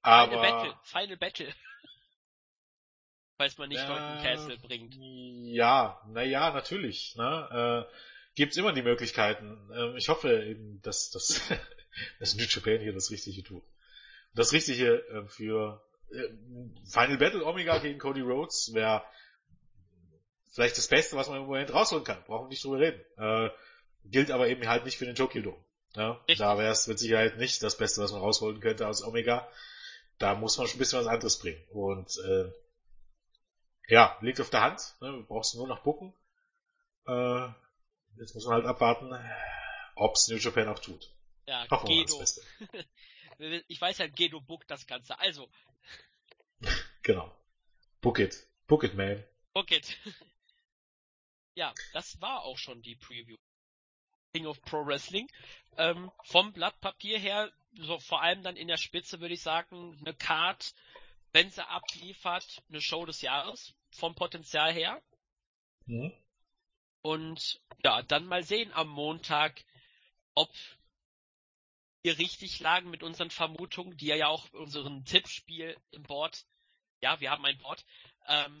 Speaker 1: Aber,
Speaker 2: Final Battle, Final Battle. Falls man nicht äh, Dalton Castle bringt.
Speaker 1: Ja, naja, natürlich. Ne? Äh, gibt's immer die Möglichkeiten. Äh, ich hoffe eben, dass, dass, dass New Japan hier das Richtige tut. Das Richtige äh, für Final Battle Omega gegen Cody Rhodes wäre vielleicht das Beste, was man im Moment rausholen kann. Brauchen wir nicht drüber reden. Äh, gilt aber eben halt nicht für den Tokyo Dome. Ja? Da wäre es mit Sicherheit nicht das Beste, was man rausholen könnte aus Omega. Da muss man schon ein bisschen was anderes bringen. Und äh, ja, liegt auf der Hand. Ne? Brauchst du nur noch bucken. Äh, jetzt muss man halt abwarten, ob's New Japan auch tut.
Speaker 2: Ja, Hoffen Gedo. ich weiß halt, Gedo bookt das Ganze. Also,
Speaker 1: genau. Book it. Book it, man.
Speaker 2: Book it. ja, das war auch schon die Preview. King of Pro Wrestling. Ähm, vom Blatt Papier her, so vor allem dann in der Spitze würde ich sagen, eine Card, wenn sie abliefert, eine Show des Jahres, vom Potenzial her. Mhm. Und ja, dann mal sehen am Montag, ob wir richtig lagen mit unseren Vermutungen, die ja auch unseren Tippspiel im Board, ja, wir haben ein Board, ähm,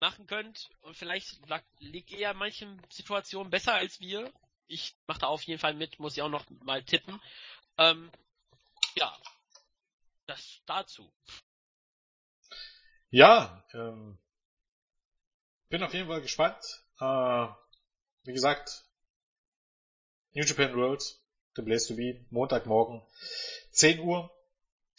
Speaker 2: machen könnt. Und vielleicht liegt ihr ja in manchen Situationen besser als wir. Ich mache da auf jeden Fall mit, muss ich auch noch mal tippen. Ähm, ja, das dazu.
Speaker 1: Ja, ähm, bin auf jeden Fall gespannt. Äh, wie gesagt, New Japan World The Place to Be, Montagmorgen 10 Uhr.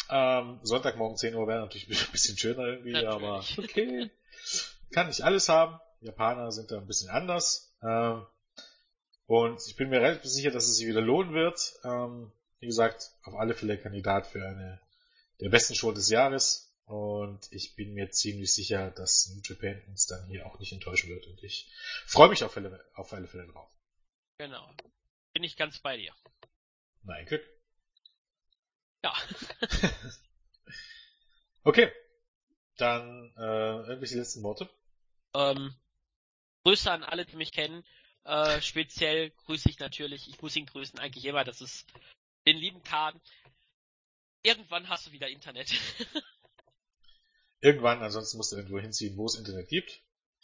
Speaker 1: Ähm, Sonntagmorgen 10 Uhr wäre natürlich ein bisschen schöner irgendwie, natürlich. aber okay. Kann nicht alles haben. Japaner sind da ein bisschen anders. Ähm, Und ich bin mir relativ sicher, dass es sich wieder lohnen wird. Ähm, wie gesagt, auf alle Fälle Kandidat für eine der besten Show des Jahres. Und ich bin mir ziemlich sicher, dass New Japan uns dann hier auch nicht enttäuschen wird. Und ich freue mich auf alle, auf alle Fälle drauf.
Speaker 2: Genau. Bin ich ganz bei dir.
Speaker 1: Nein, Glück.
Speaker 2: Ja.
Speaker 1: okay. Dann äh, irgendwelche letzten Worte.
Speaker 2: Ähm, Grüße an alle, die mich kennen. Äh, speziell grüße ich natürlich, ich muss ihn grüßen, eigentlich immer, das ist den lieben Kahn. Irgendwann hast du wieder Internet.
Speaker 1: Irgendwann, ansonsten musst du irgendwo hinziehen, wo es Internet gibt.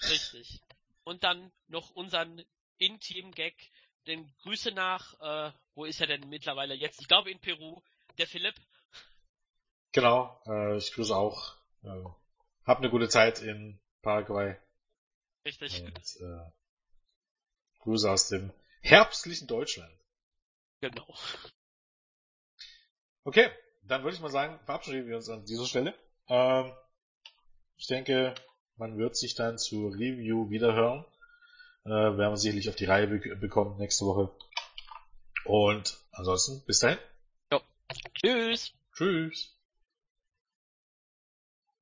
Speaker 2: Richtig. Und dann noch unseren In-Team-Gag, den Grüße nach, äh, wo ist er denn mittlerweile jetzt? Ich glaube in Peru, der Philipp.
Speaker 1: Genau, äh, ich grüße auch. Äh, hab eine gute Zeit in Paraguay.
Speaker 2: Richtig. Und,
Speaker 1: äh, Grüße aus dem herbstlichen Deutschland.
Speaker 2: Genau.
Speaker 1: Okay, dann würde ich mal sagen, verabschieden wir uns an dieser Stelle. Ähm, ich denke, man wird sich dann zur Review wiederhören. Äh, werden wir sicherlich auf die Reihe be bekommen nächste Woche. Und ansonsten, bis dahin.
Speaker 2: Jo. Tschüss.
Speaker 1: Tschüss.